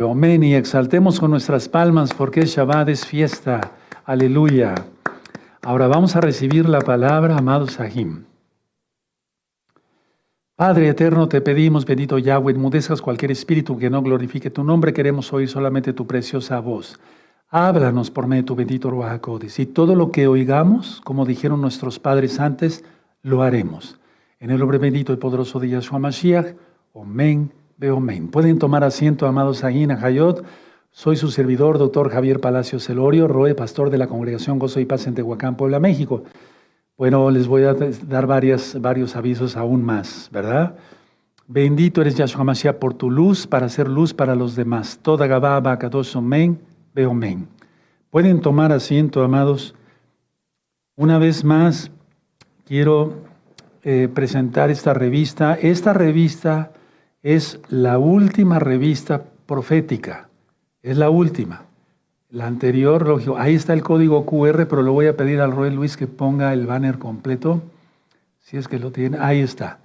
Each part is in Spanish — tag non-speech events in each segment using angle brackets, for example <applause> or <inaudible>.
Amén. Y exaltemos con nuestras palmas porque Shabbat es fiesta. Aleluya. Ahora vamos a recibir la palabra, amados Sahim. Padre eterno, te pedimos, bendito Yahweh, enmudezcas cualquier espíritu que no glorifique tu nombre. Queremos oír solamente tu preciosa voz. Háblanos por medio de tu bendito Ruach Y todo lo que oigamos, como dijeron nuestros padres antes, lo haremos. En el nombre bendito y poderoso de Yahshua Mashiach. Amén Veo Pueden tomar asiento, amados Aguina Hayot. Soy su servidor, doctor Javier Palacio Celorio, Roe, pastor de la Congregación Gozo y Paz en Tehuacán, Puebla, México. Bueno, les voy a dar varias, varios avisos aún más, ¿verdad? Bendito eres Yahshua Mashiach por tu luz, para hacer luz para los demás. Toda Gababa, Kadosh Men, Veo Men. Pueden tomar asiento, amados. Una vez más, quiero eh, presentar esta revista. Esta revista es la última revista profética, es la última. La anterior, lógico, ahí está el código QR, pero lo voy a pedir al Roy Luis que ponga el banner completo, si es que lo tiene, ahí está.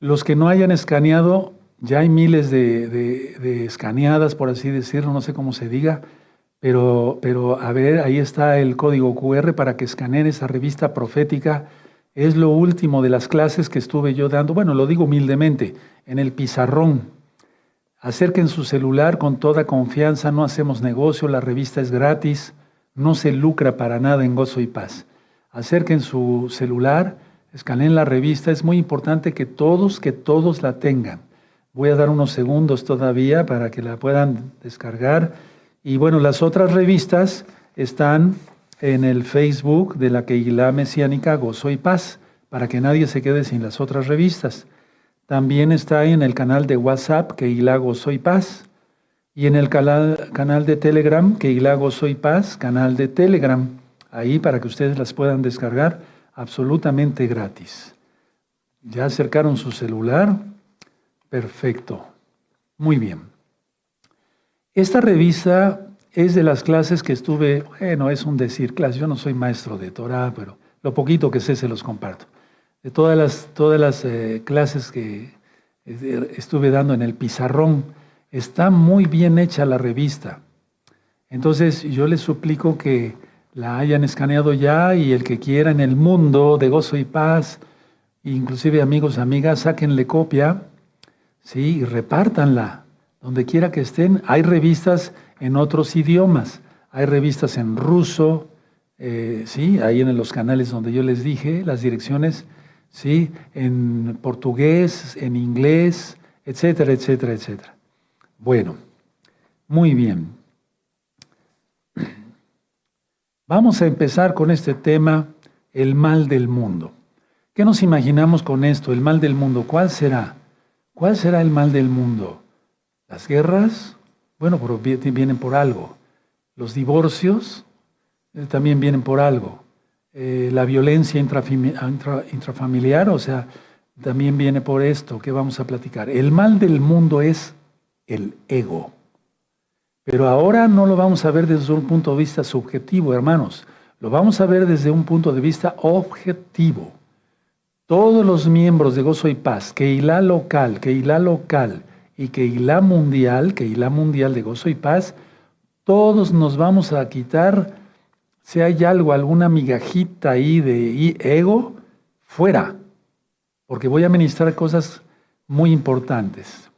Los que no hayan escaneado, ya hay miles de, escaneadas, por así decirlo, no sé cómo se diga, pero, pero a ver, ahí está el código QR para que escaneen esa revista profética es lo último de las clases que estuve yo dando, bueno, lo digo humildemente, en el pizarrón. Acerquen su celular con toda confianza, no hacemos negocio, la revista es gratis, no se lucra para nada en gozo y paz. Acerquen su celular, escaneen la revista, es muy importante que todos, que todos la tengan. Voy a dar unos segundos todavía para que la puedan descargar. Y bueno, las otras revistas están en el Facebook de la Keilah Mesiánica Gozo y Paz, para que nadie se quede sin las otras revistas. También está en el canal de WhatsApp Keilah Gozo y Paz. Y en el canal, de Telegram, Keilah Gozo y Paz, canal de Telegram. Ahí para que ustedes las puedan descargar absolutamente gratis. ¿Ya acercaron su celular? Perfecto. Muy bien. Esta revista es de las clases que estuve, bueno, es un decir clase, yo no soy maestro de Torah, pero lo poquito que sé se los comparto. De todas las, todas las eh, clases que eh, estuve dando en el pizarrón, está muy bien hecha la revista. Entonces yo les suplico que la hayan escaneado ya y el que quiera en el mundo de gozo y paz, inclusive amigos, amigas, sáquenle copia, sí, y repártanla donde quiera que estén. Hay revistas en otros idiomas. Hay revistas en ruso, eh, sí, ahí en los canales donde yo les dije, las direcciones, sí, en portugués, en inglés, etcétera, etcétera, etcétera. Bueno, muy bien. Vamos a empezar con este tema, el mal del mundo. ¿Qué nos imaginamos con esto, el mal del mundo? ¿Cuál será? ¿Cuál será el mal del mundo? ¿Las guerras? Bueno, pero vienen por algo. Los divorcios eh, también vienen por algo. Eh, la violencia intrafamiliar, o sea, también viene por esto que vamos a platicar. El mal del mundo es el ego. Pero ahora no lo vamos a ver desde un punto de vista subjetivo, hermanos. Lo vamos a ver desde un punto de vista objetivo. Todos los miembros de Gozo y Paz, que la local, la local, y que la mundial, que la mundial de gozo y paz, todos nos vamos a quitar, si hay algo, alguna migajita ahí de ego, fuera, porque voy a ministrar cosas muy importantes.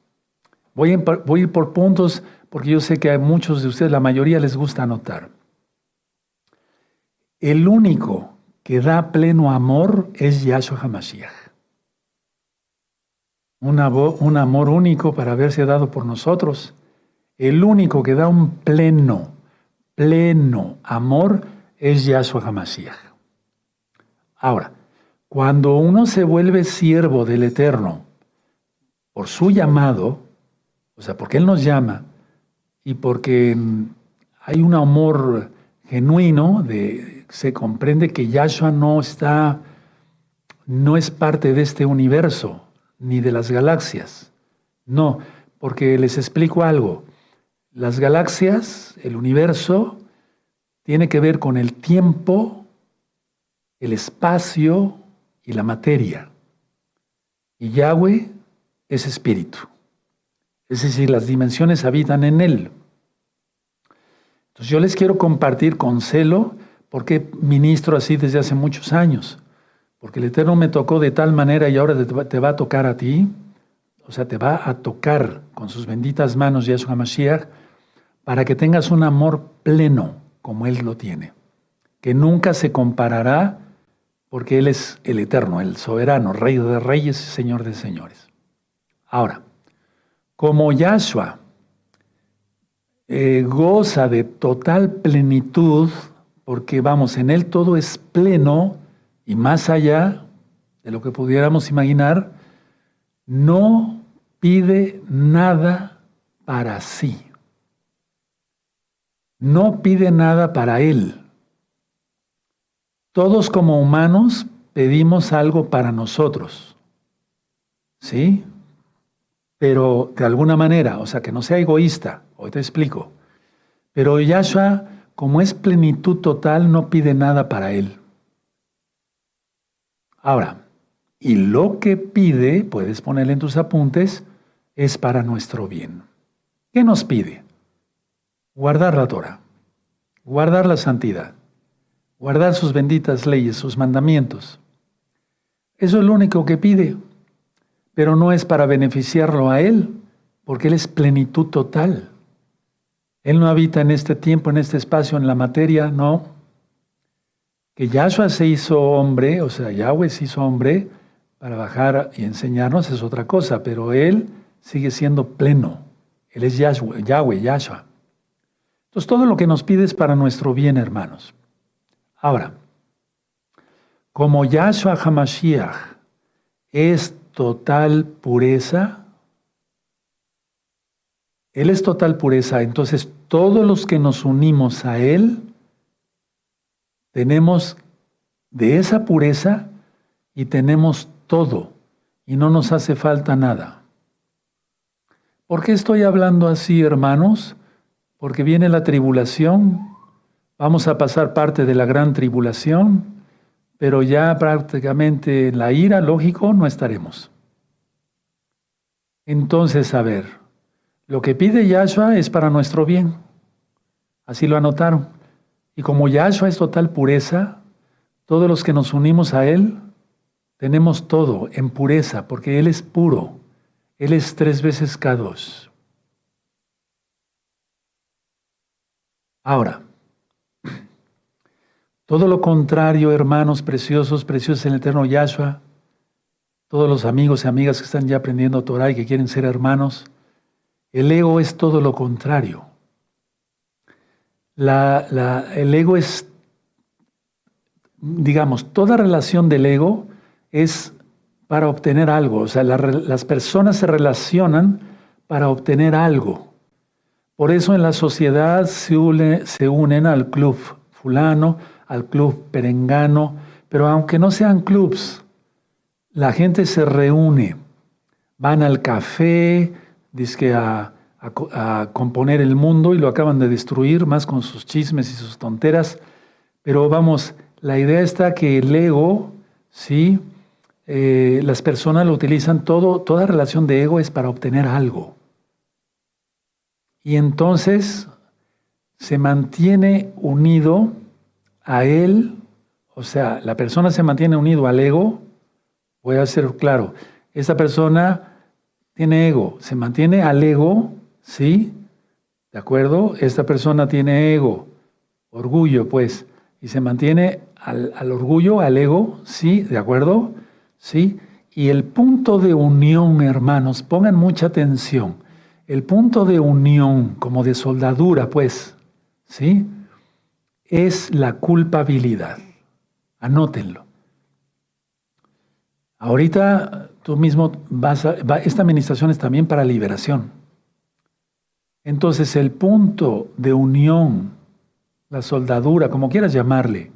Voy voy a ir por puntos porque yo sé que a muchos de ustedes, la mayoría les gusta anotar. El único que da pleno amor es Yahshua HaMashiach un amor único para haberse dado por nosotros. El único que da un pleno, pleno amor es Yahshua HaMashiach. Ahora, cuando uno se vuelve siervo del Eterno por su llamado, o sea, porque Él nos llama y porque hay un amor genuino, de, se comprende que Yahshua no está, no es parte de este universo, ni de las galaxias. No, porque les explico algo. Las galaxias, el universo, tiene que ver con el tiempo, el espacio y la materia. Y Yahweh es espíritu. Es decir, las dimensiones habitan en Él. Entonces yo les quiero compartir con celo porque ministro así desde hace muchos años. Porque el Eterno me tocó de tal manera y ahora te va a tocar a ti. O sea, te va a tocar con sus benditas manos Yahshua Mashiach para que tengas un amor pleno como Él lo tiene. Que nunca se comparará porque Él es el Eterno, el soberano, Rey de reyes y Señor de señores. Ahora, como Yahshua eh, goza de total plenitud, porque vamos, en Él todo es pleno y más allá de lo que pudiéramos imaginar, no pide nada para sí. No pide nada para Él. Todos como humanos pedimos algo para nosotros. ¿Sí? pero de alguna manera, o sea, que no sea egoísta, hoy te explico. Pero Yahshua, como es plenitud total, no pide nada para él. Ahora, y lo que pide, puedes ponerle en tus apuntes, es para nuestro bien. ¿Qué nos pide? Guardar la Torah, guardar la santidad, guardar sus benditas leyes, sus mandamientos. Eso es lo único que pide pero no es para beneficiarlo a Él, porque Él es plenitud total. Él no habita en este tiempo, en este espacio, en la materia, no. Que Yahshua se hizo hombre, o sea, Yahweh se hizo hombre para bajar y enseñarnos es otra cosa, pero Él sigue siendo pleno. Él es Yahweh, Yahweh, Yahshua. Entonces todo lo que nos pide es para nuestro bien, hermanos. Ahora, como Yahshua Hamashiach es total pureza. Él es total pureza, entonces todos los que nos unimos a Él tenemos de esa pureza y tenemos todo y no nos hace falta nada. ¿Por qué estoy hablando así, hermanos? Porque viene la tribulación, vamos a pasar parte de la gran tribulación pero ya prácticamente en la ira, lógico, no estaremos. Entonces, a ver, lo que pide Yahshua es para nuestro bien. Así lo anotaron. Y como Yahshua es total pureza, todos los que nos unimos a Él, tenemos todo en pureza, porque Él es puro. Él es tres veces cada dos. Ahora, <clears throat> todo lo contrario, hermanos preciosos, preciosos en el eterno Yahshua, todos los amigos y amigas que están ya aprendiendo Torah y que quieren ser hermanos, el ego es todo lo contrario. El ego es, digamos, toda relación del ego es para obtener algo. O sea, las personas se relacionan para obtener algo. Por eso en la sociedad se, se unen al club fulano, al club perengano, pero aunque no sean clubs, la gente se reúne, van al café, dice a, a, componer el mundo y lo acaban de destruir más con sus chismes y sus tonteras, pero vamos, la idea está que el ego, ¿sí? Eh, las personas lo utilizan todo, toda relación de ego es para obtener algo. Y entonces se mantiene unido a él, o sea, la persona se mantiene unido al ego, voy a ser claro, esa persona tiene ego, se mantiene al ego, ¿sí? ¿De acuerdo? Esta persona tiene ego, orgullo, pues, y se mantiene al, al orgullo, al ego, ¿sí? ¿De acuerdo? ¿Sí? Y el punto de unión, hermanos, pongan mucha atención. El punto de unión, como de soldadura, pues, ¿sí? es la culpabilidad. Anótenlo. Ahorita tú mismo vas a, esta administración es también para liberación. Entonces el punto de unión, la soldadura, como quieras llamarle,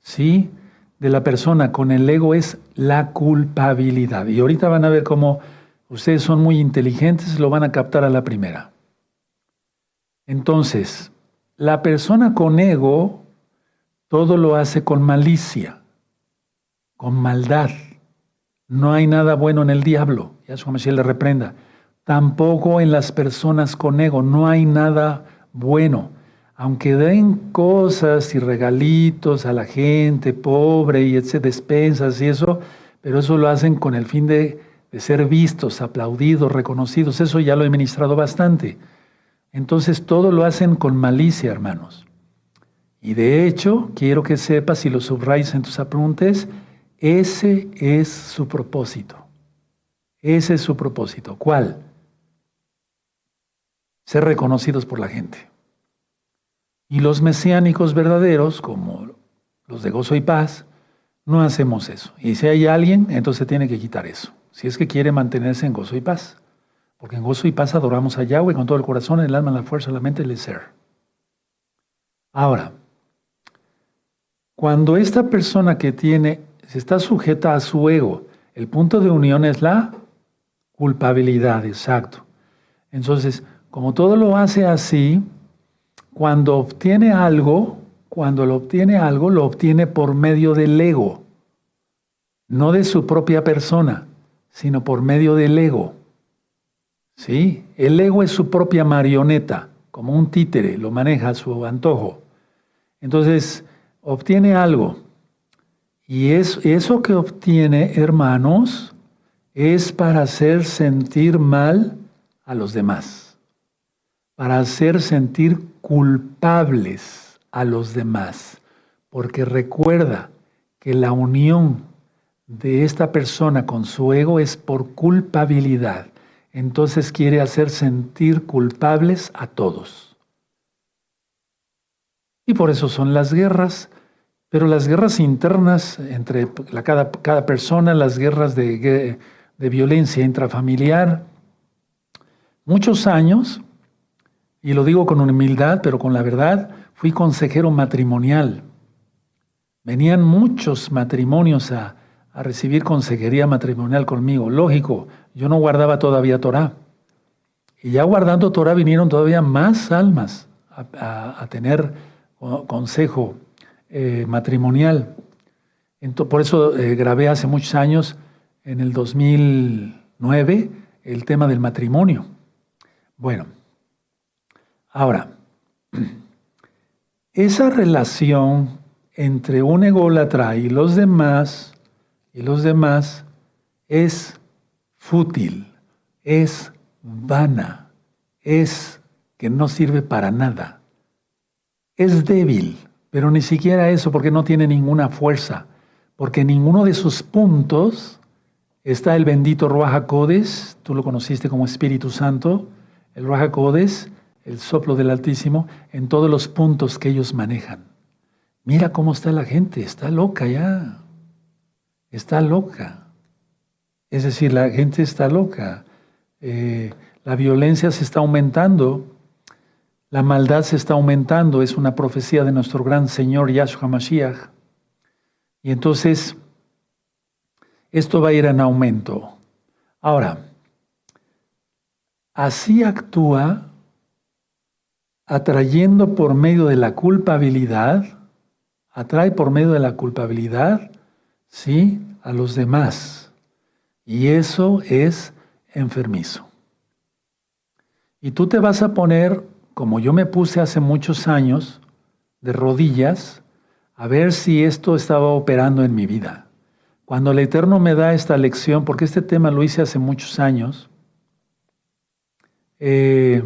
¿sí? De la persona con el ego es la culpabilidad. Y ahorita van a ver cómo ustedes son muy inteligentes, lo van a captar a la primera. Entonces, la persona con ego todo lo hace con malicia, con maldad. No hay nada bueno en el diablo. Yahshua Mashiach le reprenda. Tampoco en las personas con ego. No hay nada bueno. Aunque den cosas y regalitos a la gente pobre y etc., despensas y eso, pero eso lo hacen con el fin de, de ser vistos, aplaudidos, reconocidos. Eso ya lo he ministrado bastante. Entonces todo lo hacen con malicia, hermanos. Y de hecho, quiero que sepas y lo subrayes en tus apuntes, ese es su propósito. Ese es su propósito. ¿Cuál? Ser reconocidos por la gente. Y los mesiánicos verdaderos, como los de gozo y paz, no hacemos eso. Y si hay alguien, entonces tiene que quitar eso. Si es que quiere mantenerse en gozo y paz. Porque en gozo y paz adoramos a Yahweh con todo el corazón, el alma, la fuerza, la mente, el ser. Ahora, cuando esta persona que tiene, se está sujeta a su ego, el punto de unión es la culpabilidad, exacto. Entonces, como todo lo hace así, cuando obtiene algo, cuando lo obtiene algo, lo obtiene por medio del ego, no de su propia persona, sino por medio del ego. ¿Sí? El ego es su propia marioneta, como un títere, lo maneja a su antojo. Entonces, obtiene algo. Y es, eso que obtiene, hermanos, es para hacer sentir mal a los demás, para hacer sentir culpables a los demás. Porque recuerda que la unión de esta persona con su ego es por culpabilidad. Entonces quiere hacer sentir culpables a todos. Y por eso son las guerras, pero las guerras internas entre cada, cada, persona, las guerras de, de violencia intrafamiliar, muchos años, y lo digo con humildad, pero con la verdad, fui consejero matrimonial. Venían muchos matrimonios a, a recibir consejería matrimonial conmigo. Lógico, yo no guardaba todavía Torah. Y ya guardando Torah vinieron todavía más almas a, tener consejo eh, matrimonial. por eso eh, grabé hace muchos años, en el 2009, el tema del matrimonio. Bueno, ahora, esa relación entre un ególatra y los demás y los demás es fútil, es vana, es que no sirve para nada. Es débil, pero ni siquiera eso porque no tiene ninguna fuerza, porque en ninguno de sus puntos está el bendito Ruach Codes, tú lo conociste como Espíritu Santo, el Ruach Codes, el soplo del Altísimo, en todos los puntos que ellos manejan. Mira cómo está la gente, está loca ya está loca. Es decir, la gente está loca. Eh, la violencia se está aumentando. La maldad se está aumentando. Es una profecía de nuestro gran Señor Yahshua Mashiach. Y entonces, esto va a ir en aumento. Ahora, así actúa atrayendo por medio de la culpabilidad, atrae por medio de la culpabilidad ¿sí? A los demás. Y eso es enfermizo. Y tú te vas a poner, como yo me puse hace muchos años, de rodillas, a ver si esto estaba operando en mi vida. Cuando el Eterno me da esta lección, porque este tema lo hice hace muchos años, eh,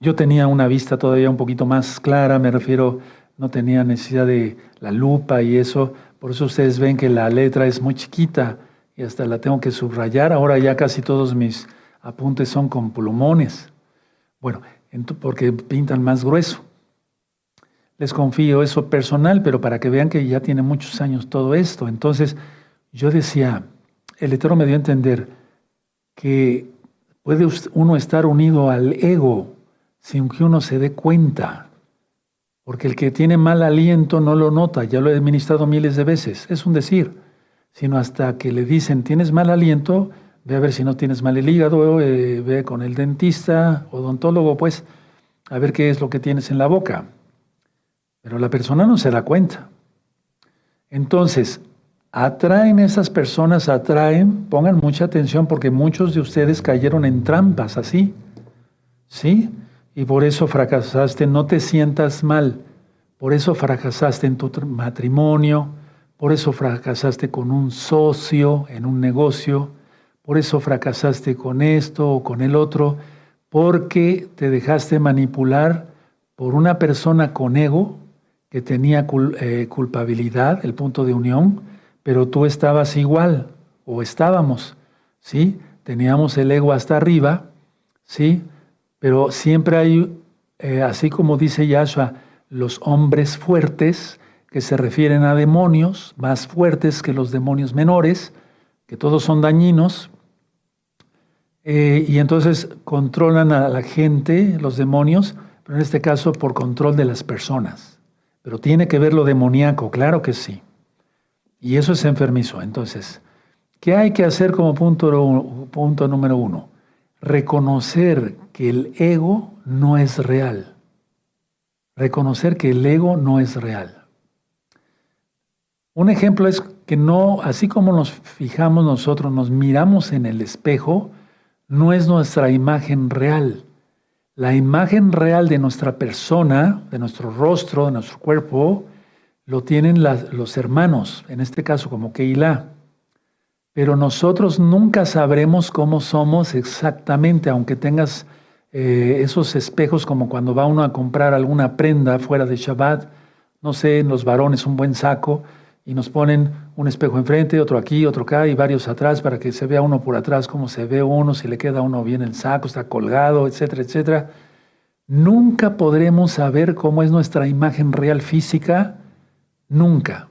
yo tenía una vista todavía un poquito más clara, me refiero, no tenía necesidad de la lupa y eso, por eso ustedes ven que la letra es muy chiquita y hasta la tengo que subrayar. Ahora ya casi todos mis apuntes son con plumones. Bueno, porque pintan más grueso. Les confío eso personal, pero para que vean que ya tiene muchos años todo esto. Entonces, yo decía, el Eterno me dio a entender que puede uno estar unido al ego sin que uno se dé cuenta. Porque el que tiene mal aliento no lo nota, ya lo he administrado miles de veces, es un decir, sino hasta que le dicen, tienes mal aliento, ve a ver si no tienes mal el hígado, eh, ve con el dentista, odontólogo, pues, a ver qué es lo que tienes en la boca. Pero la persona no se da cuenta. Entonces, atraen esas personas, atraen, pongan mucha atención porque muchos de ustedes cayeron en trampas así, ¿sí? Y por eso fracasaste, no te sientas mal, por eso fracasaste en tu matrimonio, por eso fracasaste con un socio en un negocio, por eso fracasaste con esto o con el otro, porque te dejaste manipular por una persona con ego que tenía eh, culpabilidad, el punto de unión, pero tú estabas igual, o estábamos, ¿sí? Teníamos el ego hasta arriba, ¿sí? Pero siempre hay, eh, así como dice Yahshua, los hombres fuertes, que se refieren a demonios, más fuertes que los demonios menores, que todos son dañinos, eh, y entonces controlan a la gente, los demonios, pero en este caso por control de las personas. Pero tiene que ver lo demoníaco, claro que sí. Y eso es enfermizo. Entonces, ¿qué hay que hacer como punto, punto número uno? Reconocer que el ego no es real. Reconocer que el ego no es real. Un ejemplo es que no, así como nos fijamos nosotros, nos miramos en el espejo, no es nuestra imagen real. La imagen real de nuestra persona, de nuestro rostro, de nuestro cuerpo, lo tienen los hermanos, en este caso como Keilah. Pero nosotros nunca sabremos cómo somos exactamente, aunque tengas eh, esos espejos como cuando va uno a comprar alguna prenda fuera de Shabbat, no sé, en los varones un buen saco, y nos ponen un espejo enfrente, otro aquí, otro acá y varios atrás para que se vea uno por atrás, cómo se ve uno, si le queda uno bien el saco, está colgado, etcétera, etcétera. Nunca podremos saber cómo es nuestra imagen real física. Nunca,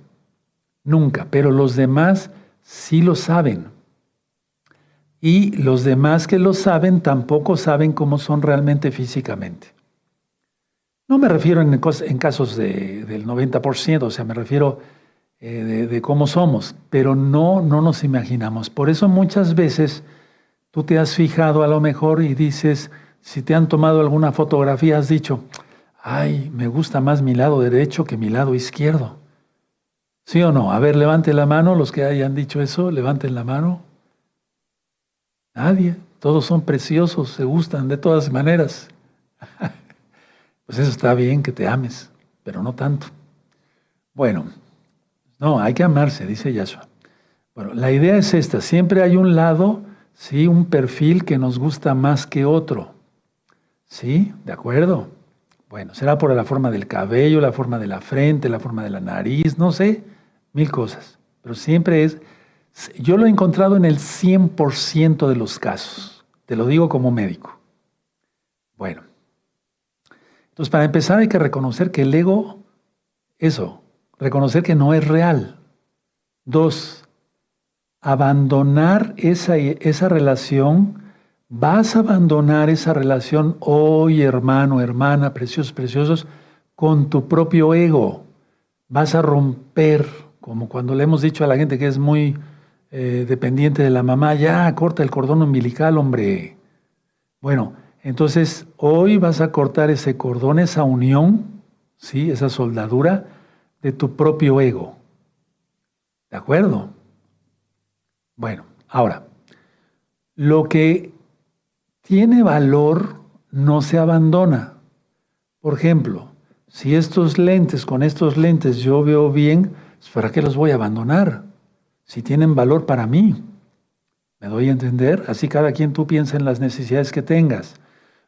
nunca, pero los demás sí lo saben. Y los demás que lo saben tampoco saben cómo son realmente físicamente. No me refiero en, casos del 90%, o sea, me refiero eh, de, de, cómo somos, pero no, no nos imaginamos. Por eso muchas veces tú te has fijado a lo mejor y dices, si te han tomado alguna fotografía, has dicho, ay, me gusta más mi lado derecho que mi lado izquierdo. ¿Sí o no? A ver, levante la mano, los que hayan dicho eso, levanten la mano. Nadie, todos son preciosos, se gustan de todas maneras. <laughs> pues eso está bien que te ames, pero no tanto. Bueno, no, hay que amarse, dice Yahshua. Bueno, la idea es esta, siempre hay un lado, sí, un perfil que nos gusta más que otro. ¿Sí? ¿De acuerdo? Bueno, será por la forma del cabello, la forma de la frente, la forma de la nariz, no sé mil cosas, pero siempre es, yo lo he encontrado en el 100% de los casos, te lo digo como médico. Bueno, entonces para empezar hay que reconocer que el ego, eso, reconocer que no es real. Dos, abandonar esa, esa relación, vas a abandonar esa relación hoy, hermano, hermana, preciosos, preciosos, con tu propio ego. Vas a romper como cuando le hemos dicho a la gente que es muy eh, dependiente de la mamá, ya corta el cordón umbilical, hombre. Bueno, entonces hoy vas a cortar ese cordón, esa unión, ¿sí? esa soldadura de tu propio ego. ¿De acuerdo? Bueno, ahora, lo que tiene valor no se abandona. Por ejemplo, si estos lentes, con estos lentes yo veo bien, ¿para qué los voy a abandonar? Si tienen valor para mí. ¿Me doy a entender? Así cada quien tú piensa en las necesidades que tengas.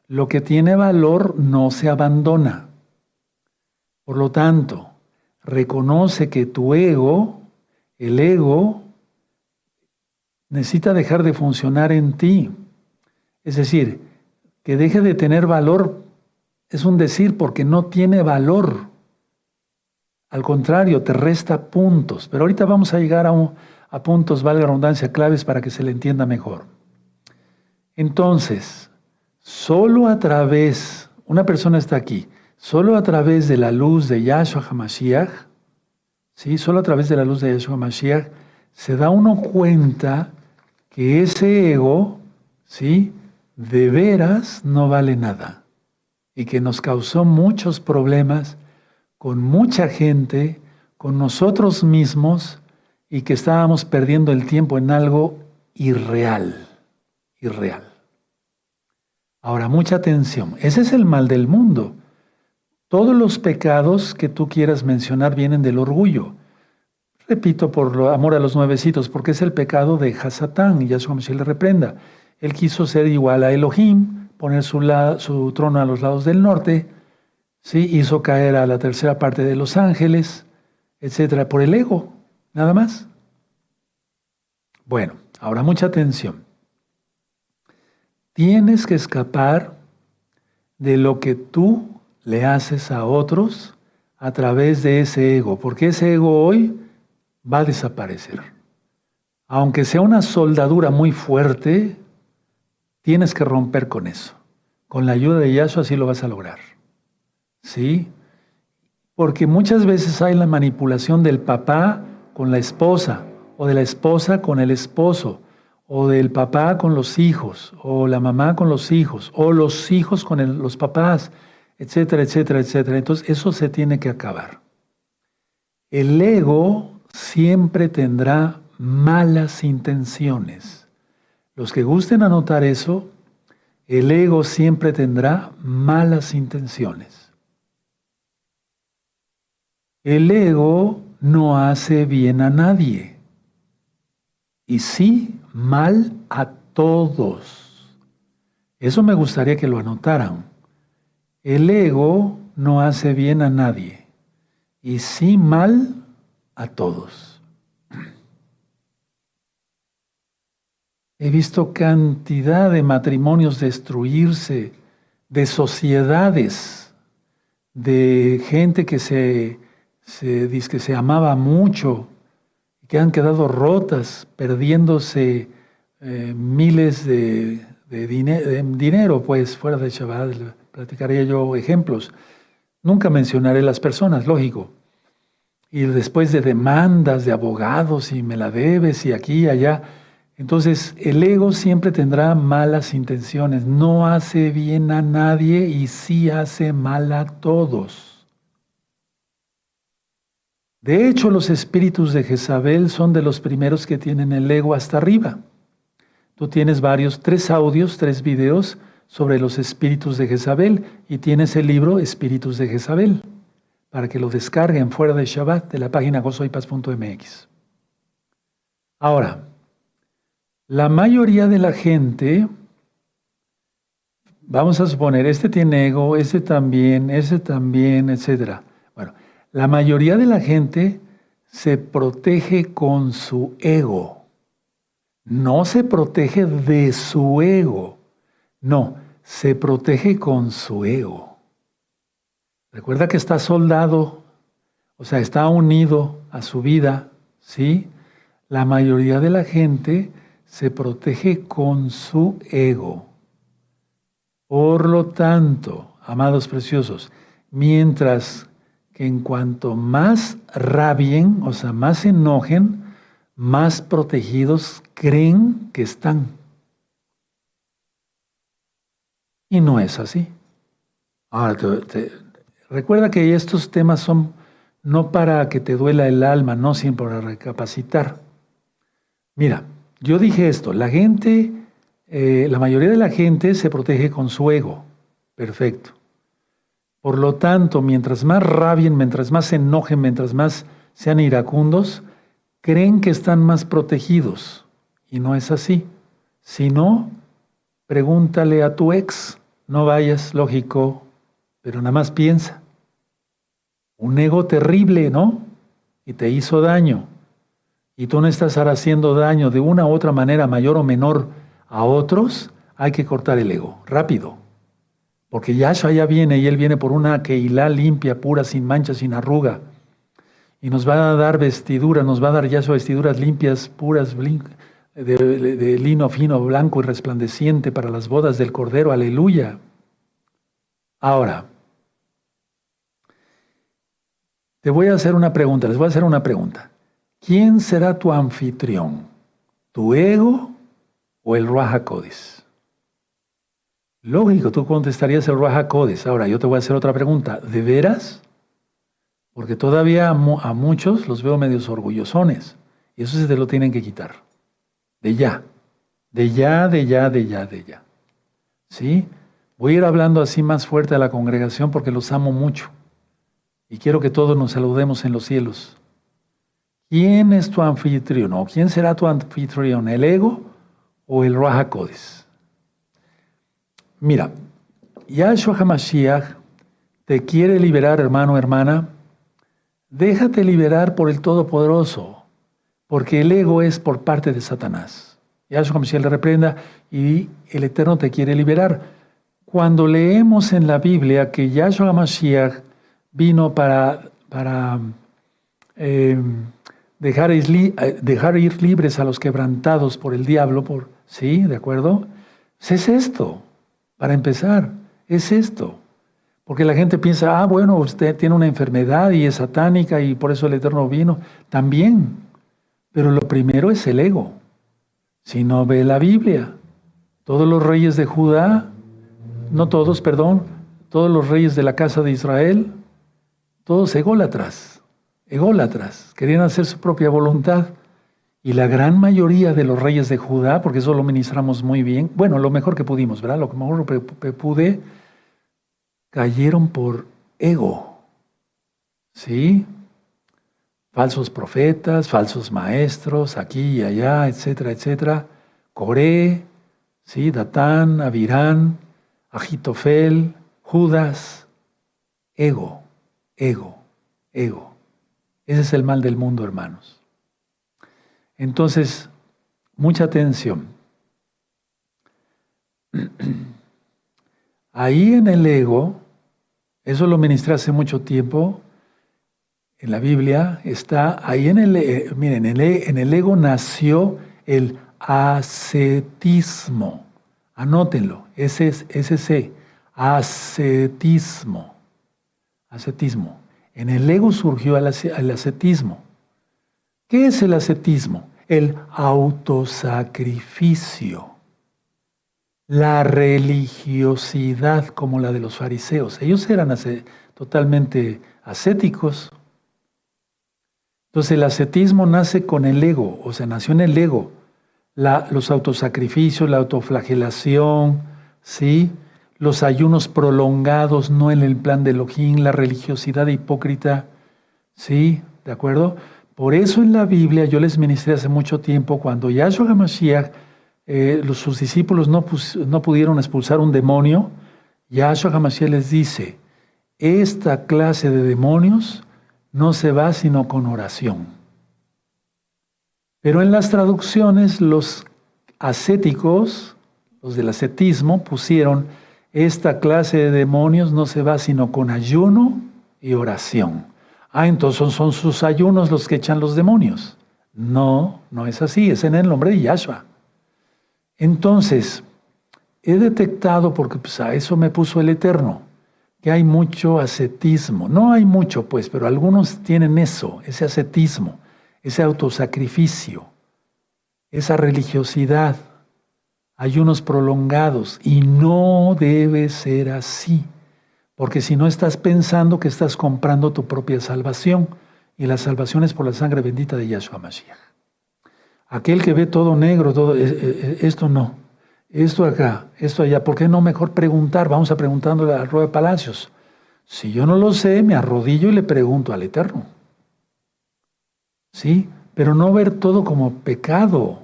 Lo que tiene valor no se abandona. Por lo tanto, reconoce que tu ego, el ego, necesita dejar de funcionar en ti. Es decir, que deje de tener valor es un decir porque no tiene valor. Al contrario, te resta puntos. Pero ahorita vamos a llegar a, a puntos, valga redundancia, claves para que se le entienda mejor. Entonces, solo a través, una persona está aquí, solo a través de la luz de Yahshua HaMashiach, ¿sí? solo a través de la luz de Yahshua HaMashiach, se da uno cuenta que ese ego, ¿sí? de veras no vale nada y que nos causó muchos problemas con mucha gente, con nosotros mismos y que estábamos perdiendo el tiempo en algo irreal, irreal. Ahora, mucha atención, ese es el mal del mundo. Todos los pecados que tú quieras mencionar vienen del orgullo. Repito, por amor a los nuevecitos, porque es el pecado de Hasatán, y ya como si le reprenda. Él quiso ser igual a Elohim, poner su, su trono a los lados del norte, hizo caer a la tercera parte de los ángeles, etcétera, por el ego, nada más. Bueno, ahora mucha atención. Tienes que escapar de lo que tú le haces a otros a través de ese ego, porque ese ego hoy va a desaparecer. Aunque sea una soldadura muy fuerte, Tienes que romper con eso. Con la ayuda de Yahshua así lo vas a lograr. ¿Sí? Porque muchas veces hay la manipulación del papá con la esposa, o de la esposa con el esposo, o del papá con los hijos, o la mamá con los hijos, o los hijos con los papás, etcétera, etcétera, etcétera. Entonces eso se tiene que acabar. El ego siempre tendrá malas intenciones. Los que gusten anotar eso, el ego siempre tendrá malas intenciones. El ego no hace bien a nadie y sí mal a todos. Eso me gustaría que lo anotaran. El ego no hace bien a nadie y sí mal a todos. He visto cantidad de matrimonios destruirse, de sociedades, de gente que se, se dice que se amaba mucho, que han quedado rotas, perdiéndose eh, miles de, dinero, pues fuera de Shabbat, platicaría yo ejemplos. Nunca mencionaré las personas, lógico. Y después de demandas de abogados y me la debes y aquí y allá, entonces, el ego siempre tendrá malas intenciones, no hace bien a nadie y sí hace mal a todos. De hecho, los espíritus de Jezabel son de los primeros que tienen el ego hasta arriba. Tú tienes varios, tres audios, tres videos sobre los espíritus de Jezabel y tienes el libro Espíritus de Jezabel para que lo descarguen fuera de Shabbat de la página gozoypaz.mx. Ahora, la mayoría de la gente, vamos a suponer, este tiene ego, este también, ese también, etc. La mayoría de la gente se protege con su ego. No se protege de su ego. No, se protege con su ego. Recuerda que está soldado, o sea, está unido a su vida, ¿sí? La mayoría de la gente se protege con su ego. Por lo tanto, amados preciosos, mientras en cuanto más rabien, o sea, más enojen, más protegidos creen que están. Y no es así. Ahora, recuerda que estos temas son no para que te duela el alma, no siempre para recapacitar. Mira, yo dije esto, la gente, eh, la mayoría de la gente se protege con su ego. Perfecto. Por lo tanto, mientras más rabien, mientras más enojen, mientras más sean iracundos, creen que están más protegidos. Y no es así. Si no, pregúntale a tu ex. No vayas, lógico, pero nada más piensa. Un ego terrible, ¿no? Y te hizo daño y tú no estás haciendo daño de una u otra manera, mayor o menor, a otros, hay que cortar el ego, rápido. Porque Yahshua ya viene y Él viene por una Keilah limpia, pura, sin mancha, sin arruga. Y nos va a dar vestiduras, nos va a dar Yahshua vestiduras limpias, puras, de, de lino fino, blanco y resplandeciente para las bodas del Cordero. Aleluya. Ahora, te voy a hacer una pregunta, les voy a hacer una pregunta. ¿Quién será tu anfitrión? ¿Tu ego o el Ruach Lógico, tú contestarías el Ruach Ahora, yo te voy a hacer otra pregunta. ¿De veras? Porque todavía a muchos los veo medios orgullosones Y eso se te lo tienen que quitar. De ya. De ya, de ya, de ya, de ya. ¿Sí? Voy a ir hablando así más fuerte a la congregación porque los amo mucho. Y quiero que todos nos saludemos en los cielos. ¿Quién es tu anfitrión? ¿O quién será tu anfitrión? ¿El ego o el Raja Mira, Yahshua HaMashiach te quiere liberar, hermano, hermana. Déjate liberar por el Todopoderoso, porque el ego es por parte de Satanás. Yahshua HaMashiach le reprenda y el Eterno te quiere liberar. Cuando leemos en la Biblia que Yahshua HaMashiach vino para, para eh, dejar, eh, dejar ir libres a los quebrantados por el diablo, por, ¿Sí? ¿De acuerdo? Pues es esto, para empezar, es esto. Porque la gente piensa, ah, bueno, usted tiene una enfermedad y es satánica y por eso el Eterno vino. También. Pero lo primero es el ego. Si no ve la Biblia, todos los reyes de Judá, no todos, perdón, todos los reyes de la casa de Israel, todos ególatras, ególatras, querían hacer su propia voluntad. Y la gran mayoría de los reyes de Judá, porque eso lo ministramos muy bien, bueno, lo mejor que pudimos, ¿verdad? Lo que mejor que pude, cayeron por ego. ¿Sí? Falsos profetas, falsos maestros, aquí y allá, etcétera, etcétera. Coré, ¿sí? Datán, Avirán, Agitofel, Judas. Ego, ego, ego. Ese es el mal del mundo, hermanos. Entonces, mucha atención. <clears throat> Ahí en el ego, eso lo ministré hace mucho tiempo, en la Biblia está, ahí en el, eh, miren, en el, en el ego nació el ascetismo. Anótenlo, ese es ese ascetismo. Ascetismo. En el ego surgió el ascetismo. ¿Qué es el ascetismo? El autosacrificio. La religiosidad como la de los fariseos. Ellos eran totalmente ascéticos. Entonces el ascetismo nace con el ego, o sea, nació en el ego. los autosacrificios, la autoflagelación, ¿sí? los ayunos prolongados, no en el plan de Elohim, la religiosidad hipócrita, ¿sí? ¿De acuerdo? Por eso en la Biblia yo les ministré hace mucho tiempo, cuando Yahshua HaMashiach, eh, los, sus discípulos no, no pudieron expulsar un demonio, Yahshua HaMashiach les dice, esta clase de demonios no se va sino con oración. Pero en las traducciones los ascéticos, los del ascetismo, pusieron, esta clase de demonios no se va sino con ayuno y oración. Ah, entonces son sus ayunos los que echan los demonios. No, no es así, es en el nombre de Yahshua. Entonces, he detectado, porque pues, a eso me puso el Eterno, que hay mucho ascetismo. No hay mucho, pues, pero algunos tienen eso, ese ascetismo, ese autosacrificio, esa religiosidad, ayunos prolongados, y no debe ser así. Porque si no estás pensando que estás comprando tu propia salvación, y la salvación es por la sangre bendita de Yahshua Mashiach. Aquel que ve todo negro, todo, eh, eh, eh, esto no, esto acá, esto allá, ¿por qué no mejor preguntar? Vamos a preguntándole a Rueda Palacios. Si yo no lo sé, me arrodillo y le pregunto al Eterno. ¿Sí? Pero no ver todo como pecado.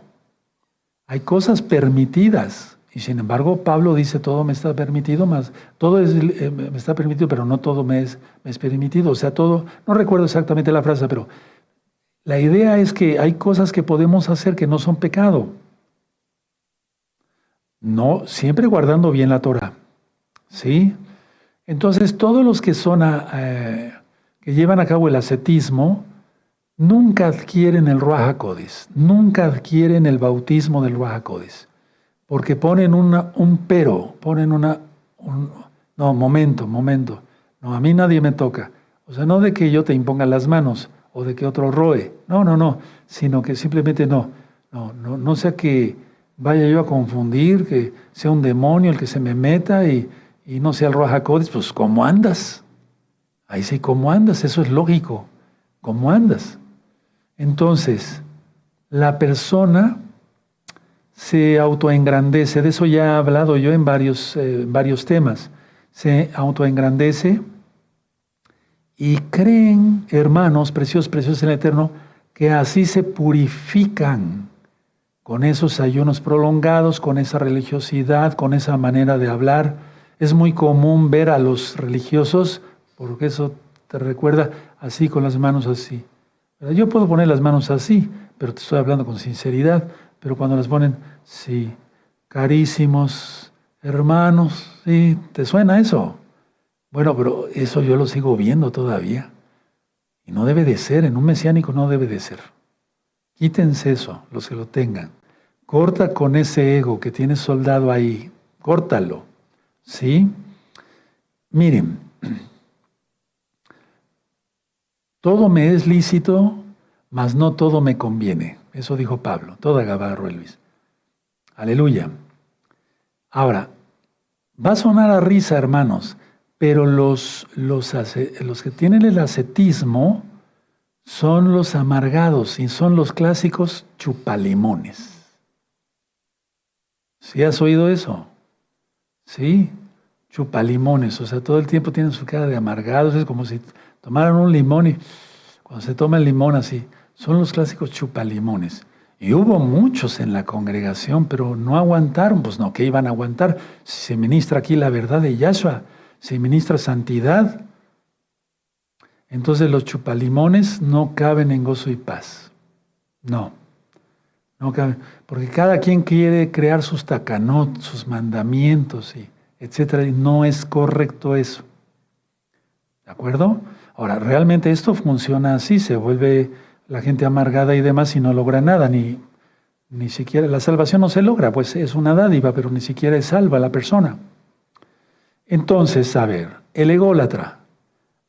Hay cosas permitidas. Y sin embargo, Pablo dice, todo me está permitido, más todo es, eh, me está permitido, pero no todo me es, me es permitido. O sea, todo, no recuerdo exactamente la frase, pero la idea es que hay cosas que podemos hacer que no son pecado. No, siempre guardando bien la Torah. ¿Sí? Entonces, todos los que son, eh, que llevan a cabo el ascetismo, nunca adquieren el Ruach nunca adquieren el bautismo del Ruach porque ponen un pero, ponen una... no, momento, momento. No, a mí nadie me toca. O sea, no de que yo te imponga las manos o de que otro roe. No, no, no. Sino que simplemente no. No, no, no sea que vaya yo a confundir, que sea un demonio el que se me meta y, no sea el Rojacodes. Pues, ¿cómo andas? Ahí sí, ¿cómo andas? Eso es lógico. ¿Cómo andas? Entonces, la persona se autoengrandece, de eso ya he hablado yo en varios, eh, varios temas, se autoengrandece y creen, hermanos preciosos, preciosos en el Eterno, que así se purifican con esos ayunos prolongados, con esa religiosidad, con esa manera de hablar. Es muy común ver a los religiosos, porque eso te recuerda así con las manos así. Yo puedo poner las manos así, pero te estoy hablando con sinceridad. Pero cuando las ponen, sí, carísimos hermanos, sí, ¿te suena eso? Bueno, pero eso yo lo sigo viendo todavía. Y no debe de ser, en un mesiánico no debe de ser. Quítense eso, los que lo tengan. Corta con ese ego que tienes soldado ahí, córtalo. ¿Sí? Miren, <clears throat> todo me es lícito, mas no todo me conviene. Eso dijo Pablo, toda Gabarro Luis. Aleluya. Ahora, va a sonar a risa, hermanos, pero los, los, los que tienen el ascetismo son los amargados y son los clásicos chupalimones. ¿Sí has oído eso? Sí, chupalimones, o sea, todo el tiempo tienen su cara de amargados, es como si tomaran un limón y cuando se toma el limón así, son los clásicos chupalimones. Y hubo muchos en la congregación, pero no aguantaron, pues no, ¿qué iban a aguantar? Si se ministra aquí la verdad de Yahshua, se ministra santidad. Entonces los chupalimones no caben en gozo y paz. No, no caben. Porque cada quien quiere crear sus tacanot, sus mandamientos, y y no es correcto eso. ¿De acuerdo? Ahora, realmente esto funciona así, se vuelve la gente amargada y demás y no logra nada, ni, ni siquiera la salvación no se logra, pues es una dádiva, pero ni siquiera es salva la persona. Entonces, a ver, el ególatra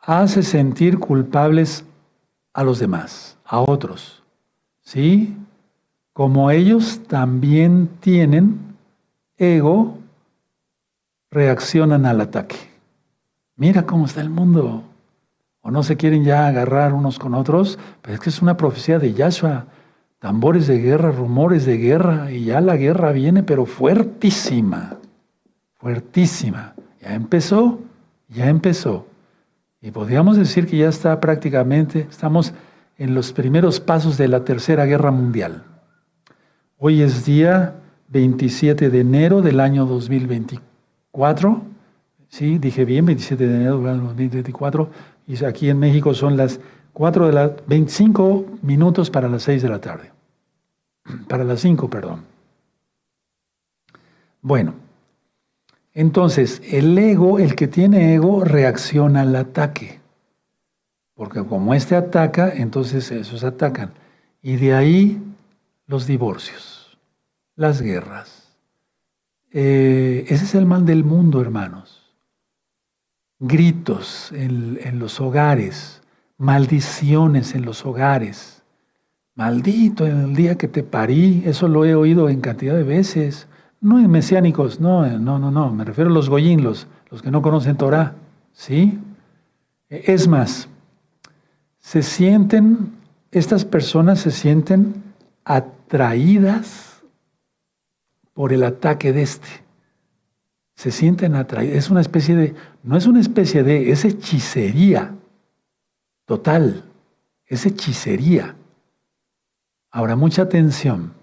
hace sentir culpables a los demás, a otros, ¿sí? Como ellos también tienen ego, reaccionan al ataque. Mira cómo está el mundo o no se quieren ya agarrar unos con otros, pero es que es una profecía de Yahshua. Tambores de guerra, rumores de guerra, y ya la guerra viene, pero fuertísima, fuertísima. Ya empezó, ya empezó. Y podríamos decir que ya está prácticamente, estamos en los primeros pasos de la Tercera Guerra Mundial. Hoy es día 27 de enero del año 2024. Sí, dije bien, 27 de enero del año 2024 y aquí en México son las 4 de la 25 minutos para las 6 de la tarde. <clears throat> Para las 5, perdón. Bueno, entonces el ego, el que tiene ego, reacciona al ataque. Porque como este ataca, entonces esos atacan. Y de ahí los divorcios, las guerras. Eh, ese es el mal del mundo, hermanos gritos en, los hogares, maldiciones en los hogares. Maldito en el día que te parí, eso lo he oído en cantidad de veces. No en mesiánicos, no, no, no, no, me refiero a los goyín, los, que no conocen Torah, ¿sí? Es más, se sienten, estas personas se sienten atraídas por el ataque de este se sienten atraídos. Es una especie de, no es una especie de, es hechicería total, es hechicería. Ahora, mucha atención.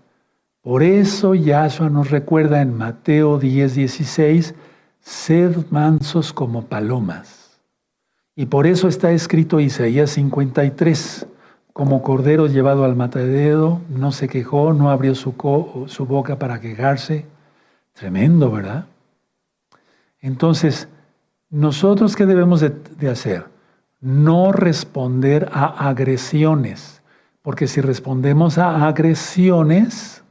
Por eso Yahshua nos recuerda en Mateo 10, 16, sed mansos como palomas. Y por eso está escrito Isaías 53, como cordero llevado al matadero, no se quejó, no abrió su, su boca para quejarse. Tremendo, ¿verdad? Entonces, ¿nosotros qué debemos de, hacer? No responder a agresiones, porque si respondemos a agresiones,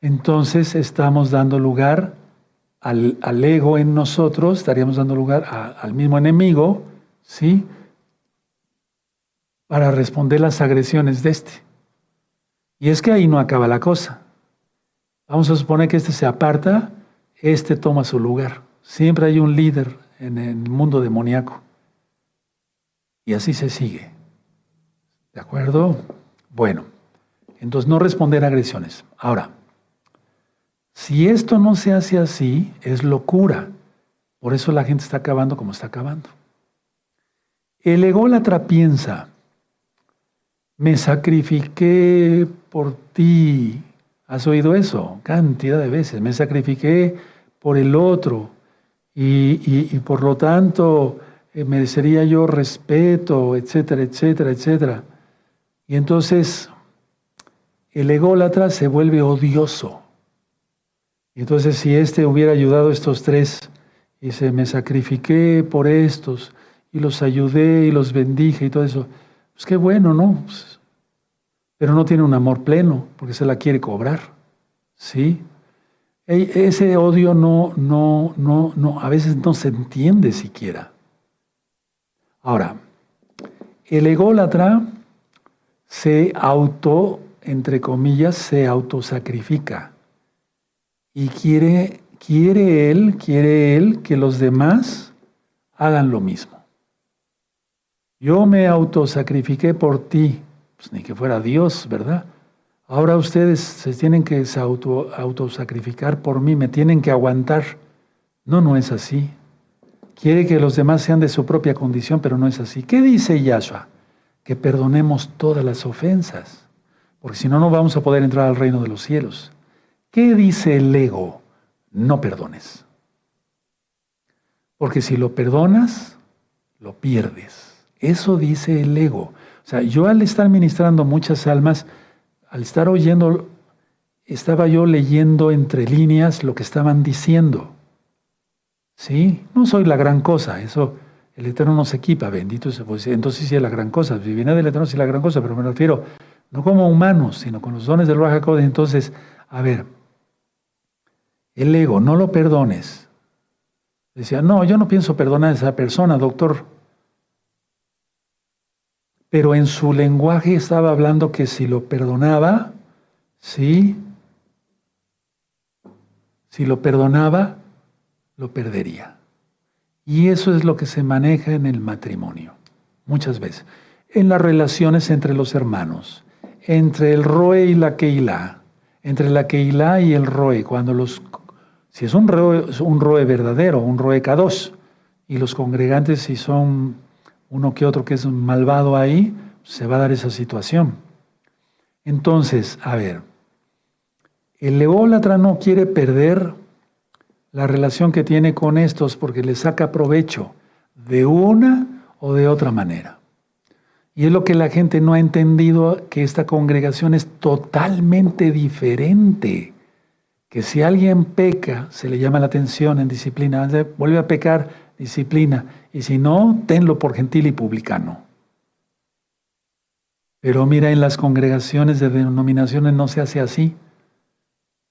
entonces estamos dando lugar al, ego en nosotros, estaríamos dando lugar al mismo enemigo, ¿sí? Para responder las agresiones de este. Y es que ahí no acaba la cosa. Vamos a suponer que este se aparta, este toma su lugar. Siempre hay un líder en el mundo demoníaco. Y así se sigue. ¿De acuerdo? Bueno, Entonces, no responder a agresiones. Ahora, si esto no se hace así, es locura. Por eso la gente está acabando como está acabando. El ególatra piensa, me sacrifiqué por ti. ¿Has oído eso? Cantidad de veces. Me sacrifiqué por el otro y, por lo tanto eh, merecería yo respeto, etcétera, etcétera, etcétera. Y entonces el ególatra se vuelve odioso. Y entonces si éste hubiera ayudado a estos tres, y dice, me sacrifiqué por estos, y los ayudé y los bendije y todo eso, pues qué bueno, ¿no? Pues, pero no tiene un amor pleno, porque se la quiere cobrar. ¿Sí? Ese odio no, no, no, no, a veces no se entiende siquiera. Ahora, el ególatra se auto, entre comillas, se autosacrifica. Y quiere, quiere él, quiere él que los demás hagan lo mismo. Yo me autosacrifiqué por ti, pues ni que fuera Dios, ¿verdad? Ahora ustedes se tienen que auto, autosacrificar por mí, me tienen que aguantar. No, no es así. Quiere que los demás sean de su propia condición, pero no es así. ¿Qué dice Yahshua? Que perdonemos todas las ofensas, porque si no, no vamos a poder entrar al reino de los cielos. ¿Qué dice el ego? No perdones. Porque si lo perdonas, lo pierdes. Eso dice el ego. O sea, yo al estar ministrando muchas almas, al estar oyendo, estaba yo leyendo entre líneas lo que estaban diciendo. ¿Sí? No soy la gran cosa, eso el Eterno nos equipa, bendito sea. Pues, entonces sí es la gran cosa, si viene del Eterno sí es la gran cosa, pero me refiero no como humanos, sino con los dones del Ruach Entonces, a ver, el ego, no lo perdones. Decía, no, yo no pienso perdonar a esa persona, doctor pero en su lenguaje estaba hablando que si lo perdonaba, sí, si lo perdonaba, lo perdería. Y eso es lo que se maneja en el matrimonio, muchas veces. En las relaciones entre los hermanos, entre el roe y la keila, entre la keila y el roe, cuando los, si es un roe, un roe verdadero, un roe K2, y los congregantes si son uno que otro que es malvado ahí, se va a dar esa situación. Entonces, a ver, el ególatra no quiere perder la relación que tiene con estos porque le saca provecho de una o de otra manera. Y es lo que la gente no ha entendido, que esta congregación es totalmente diferente. Que si alguien peca, se le llama la atención en disciplina, vuelve a pecar, disciplina, y si no, tenlo por gentil y publicano. Pero mira, en las congregaciones de denominaciones no se hace así,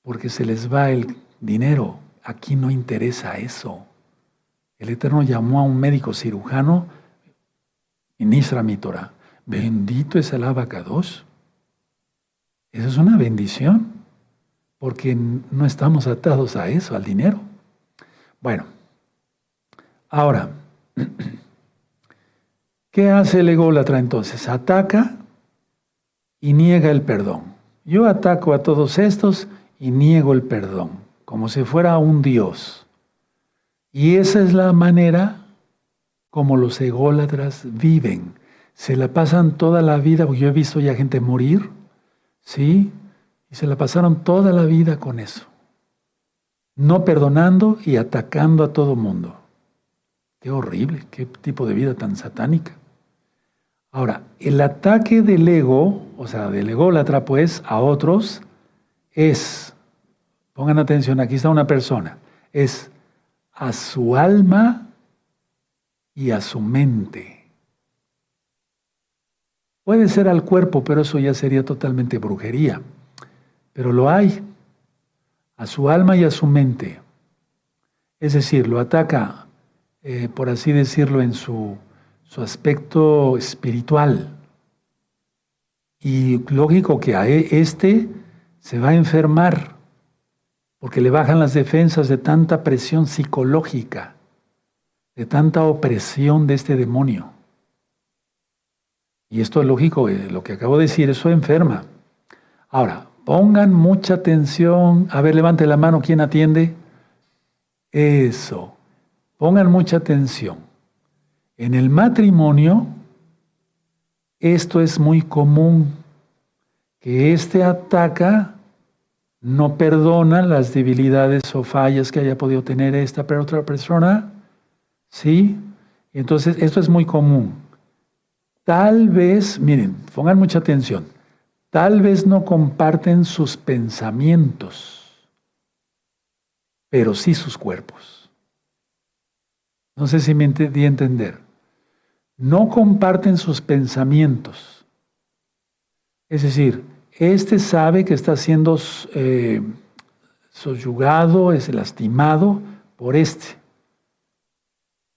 porque se les va el dinero. Aquí no interesa eso. El Eterno llamó a un médico cirujano, ministra mi. Bendito es el abacados. Esa es una bendición, porque no estamos atados a eso, al dinero. Bueno, ahora, <clears throat> ¿Qué hace el ególatra entonces? Ataca y niega el perdón. Yo ataco a todos estos y niego el perdón, como si fuera un Dios. Y esa es la manera como los ególatras viven. Se la pasan toda la vida, porque yo he visto ya gente morir, ¿sí? Y se la pasaron toda la vida con eso. No perdonando y atacando a todo mundo. Qué horrible, qué tipo de vida tan satánica. Ahora, el ataque del ego, o sea, del ególatra, pues, a otros, es, pongan atención, aquí está una persona, es a su alma y a su mente. Puede ser al cuerpo, pero eso ya sería totalmente brujería. Pero lo hay, a su alma y a su mente. Es decir, lo ataca eh, por así decirlo, en su, su aspecto espiritual. Y lógico que a e, este se va a enfermar porque le bajan las defensas de tanta presión psicológica, de tanta opresión de este demonio. Y esto es lógico, eh, lo que acabo de decir, eso enferma. Ahora, pongan mucha atención. A ver, levante la mano, ¿quién atiende? Eso. Pongan mucha atención. En el matrimonio, esto es muy común, que este ataca, no perdona las debilidades o fallas que haya podido tener esta otra persona, ¿sí? Entonces, esto es muy común. Tal vez, miren, pongan mucha atención, tal vez no comparten sus pensamientos, pero sí sus cuerpos. No sé si me di a entender. No comparten sus pensamientos. Es decir, este sabe que está siendo eh, soyugado, es lastimado por este.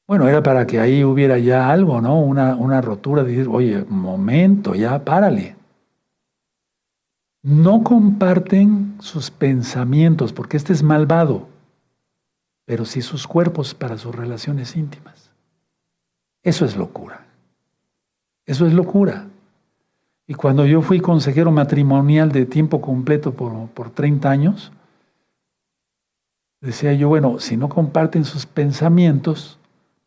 Bueno, era para que ahí hubiera ya algo, ¿no? Una, una rotura de decir, oye, momento, ya párale. No comparten sus pensamientos, porque este es malvado, pero sí sus cuerpos para sus relaciones íntimas. Eso es locura. Eso es locura. Y cuando yo fui consejero matrimonial de tiempo completo por, por 30 años, decía yo, bueno, si no comparten sus pensamientos,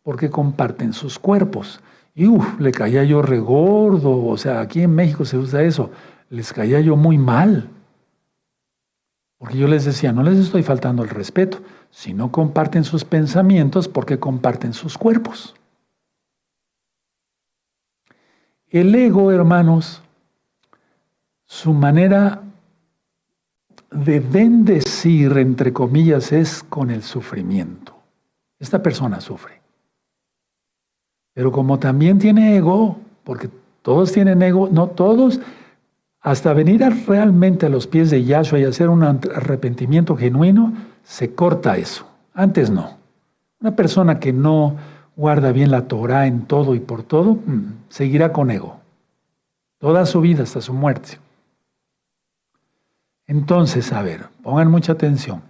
porque comparten sus cuerpos. Y uff, le caía yo regordo, o sea, aquí en México se usa eso, les caía yo muy mal. Porque yo les decía, no les estoy faltando el respeto, si no comparten sus pensamientos, porque comparten sus cuerpos. El ego, hermanos, su manera de bendecir, entre comillas, es con el sufrimiento. Esta persona sufre. Pero como también tiene ego, porque todos tienen ego, no todos, hasta venir realmente a los pies de Yahshua y hacer un arrepentimiento genuino, se corta eso. Antes no. Una persona que no guarda bien la Torah en todo y por todo, mm, seguirá con ego. Toda su vida hasta su muerte. Entonces, a ver, pongan mucha atención.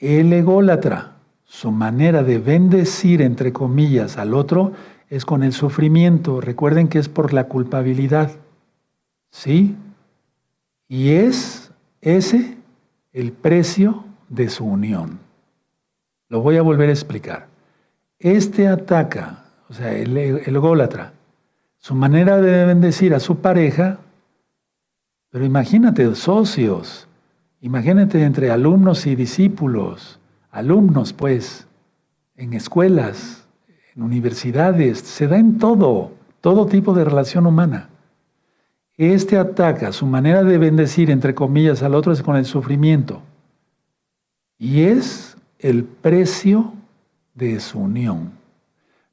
El ególatra, su manera de bendecir, entre comillas, al otro, es con el sufrimiento. Recuerden que es por la culpabilidad. ¿Sí? Y es ese el precio de su unión. Lo voy a volver a explicar. Este ataca, o sea, el, el ególatra, su manera de bendecir a su pareja, pero imagínate, socios, imagínate entre alumnos y discípulos, alumnos pues, en escuelas, en universidades, se da en todo, todo tipo de relación humana. Este ataca, su manera de bendecir, entre comillas, al otro es con el sufrimiento. Y es el precio de su unión.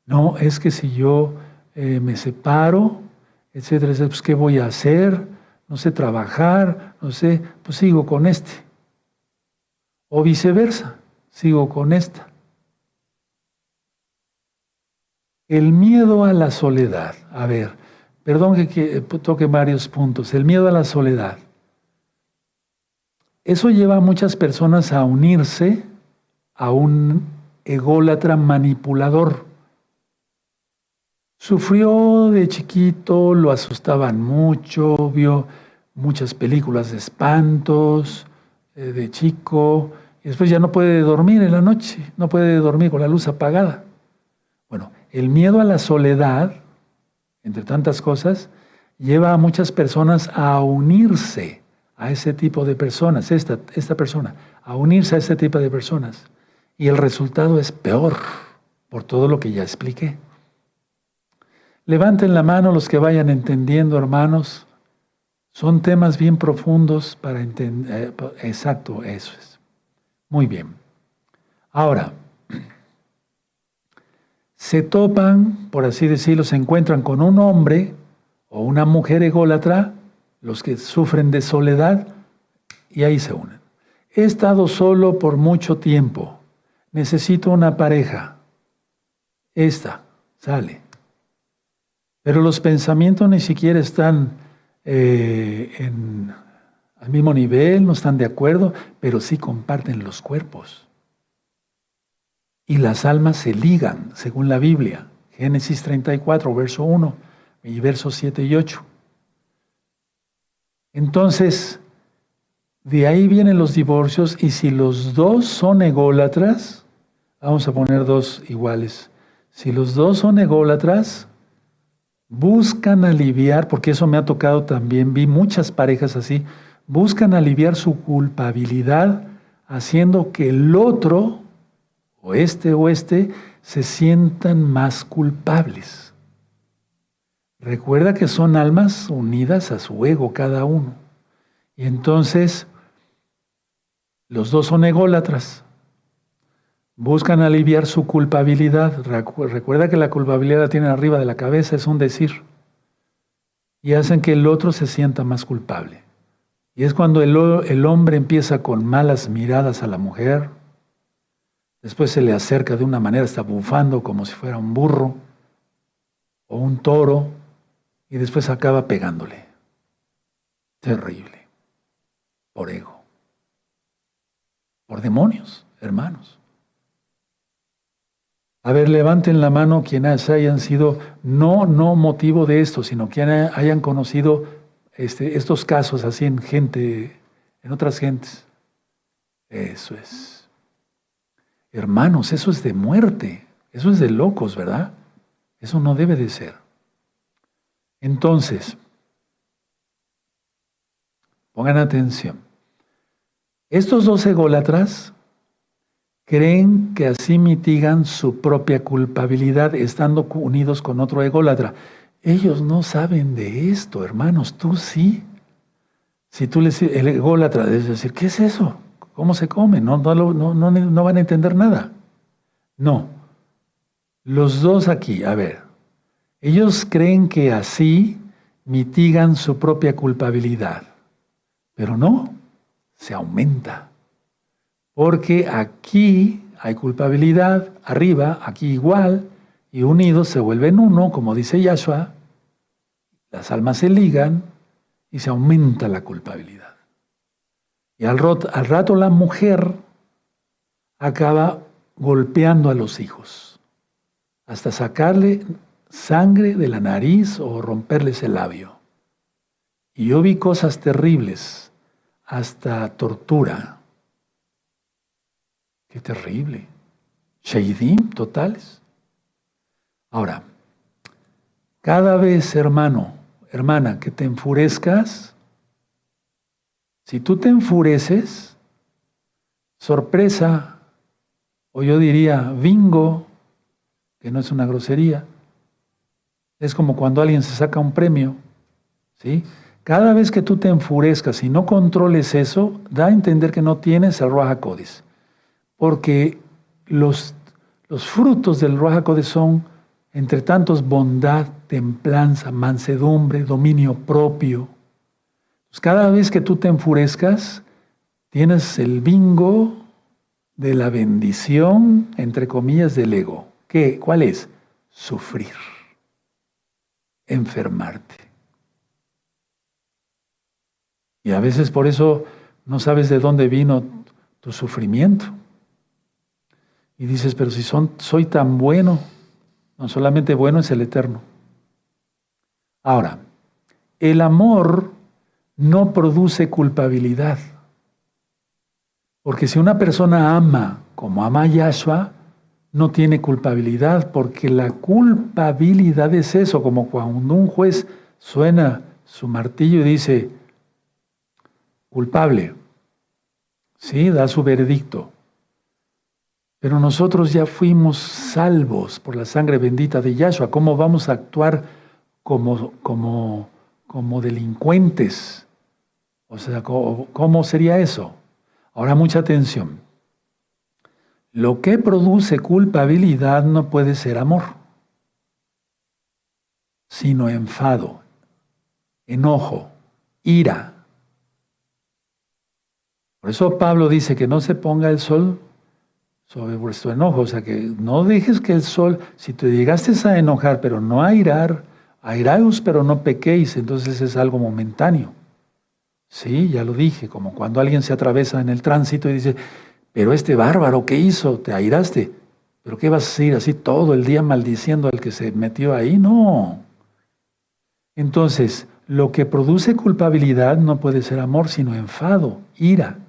No es que si yo eh, me separo, etcétera, etcétera, pues ¿qué voy a hacer? No sé trabajar, no sé, pues sigo con este. O viceversa, sigo con esta. El miedo a la soledad. A ver, perdón que, toque varios puntos. El miedo a la soledad. Eso lleva a muchas personas a unirse a un ególatra manipulador. Sufrió de chiquito, lo asustaban mucho, vio muchas películas de espantos eh, de chico, y después ya no puede dormir en la noche, no puede dormir con la luz apagada. Bueno, el miedo a la soledad, entre tantas cosas, lleva a muchas personas a unirse a ese tipo de personas, esta, esta persona, a unirse a este tipo de personas. Y el resultado es peor por todo lo que ya expliqué. Levanten la mano los que vayan entendiendo, hermanos. Son temas bien profundos para entender. Eh, exacto, eso es. Muy bien. Ahora, se topan, por así decirlo, se encuentran con un hombre o una mujer ególatra, los que sufren de soledad, y ahí se unen. He estado solo por mucho tiempo, necesito una pareja. Esta sale. Pero los pensamientos ni siquiera están eh, en, al mismo nivel, no están de acuerdo, pero sí comparten los cuerpos y las almas se ligan, según la Biblia. Génesis 34, verso 1 y versos 7 y 8. Entonces, de ahí vienen los divorcios y si los dos son ególatras, vamos a poner dos iguales, si los dos son ególatras, buscan aliviar, porque eso me ha tocado también, vi muchas parejas así, buscan aliviar su culpabilidad haciendo que el otro, o este o este, se sientan más culpables. Recuerda que son almas unidas a su ego cada uno. Y entonces, los dos son ególatras. Buscan aliviar su culpabilidad. Recuerda que la culpabilidad la tienen arriba de la cabeza, es un decir. Y hacen que el otro se sienta más culpable. Y es cuando el hombre empieza con malas miradas a la mujer, después se le acerca de una manera, está bufando como si fuera un burro o un toro, y después acaba pegándole. Terrible. Por ego. Por demonios, hermanos. A ver, levanten la mano quienes hayan sido, no, no motivo de esto, sino quienes hayan conocido este, estos casos así en gente, en otras gentes. Eso es. Hermanos, eso es de muerte, eso es de locos, ¿verdad? Eso no debe de ser. Entonces, pongan atención. Estos dos ególatras creen que así mitigan su propia culpabilidad estando unidos con otro ególatra. Ellos no saben de esto, hermanos, tú sí. Si tú les el ególatra es decir, ¿qué es eso? ¿Cómo se come? No, no, no, no van a entender nada. No. Los dos aquí, a ver, ellos creen que así mitigan su propia culpabilidad, pero no, se aumenta. Porque aquí hay culpabilidad, arriba, aquí igual, y unidos se vuelven uno, como dice Yahshua, las almas se ligan y se aumenta la culpabilidad. Y al, rato la mujer acaba golpeando a los hijos, hasta sacarle sangre de la nariz o romperles el labio. Y yo vi cosas terribles, hasta tortura. Qué terrible. Sheidim totales. Ahora, cada vez, hermano, hermana, que te enfurezcas, si tú te enfureces, sorpresa, o yo diría bingo, que no es una grosería, es como cuando alguien se saca un premio, ¿sí? Cada vez que tú te enfurezcas y no controles eso, da a entender que no tienes el Ruach Codis porque los, los frutos del Ruach son, entre tantos, bondad, templanza, mansedumbre, dominio propio. Pues cada vez que tú te enfurezcas, tienes el bingo de la bendición, entre comillas, del ego. ¿Qué? ¿Cuál es? Sufrir, enfermarte. Y a veces por eso no sabes de dónde vino tu sufrimiento. Y dices, pero si son, soy tan bueno, no solamente bueno es el eterno. Ahora, el amor no produce culpabilidad. Porque si una persona ama como ama Yahshua, no tiene culpabilidad, porque la culpabilidad es eso, como cuando un juez suena su martillo y dice, culpable, sí, da su veredicto. Pero nosotros ya fuimos salvos por la sangre bendita de Yahshua. ¿Cómo vamos a actuar como, como, como delincuentes? O sea, ¿cómo sería eso? Ahora mucha atención. Lo que produce culpabilidad no puede ser amor, sino enfado, enojo, ira. Por eso Pablo dice que no se ponga el sol sobre vuestro enojo. O sea que no dejes que el sol, si te llegaste a enojar, pero no a irar, airaos, pero no pequéis, entonces es algo momentáneo. Sí, ya lo dije, como cuando alguien se atraviesa en el tránsito y dice, pero este bárbaro, ¿qué hizo? ¿Te airaste? ¿Pero qué vas a decir así todo el día maldiciendo al que se metió ahí? No. Entonces, lo que produce culpabilidad no puede ser amor, sino enfado, ira.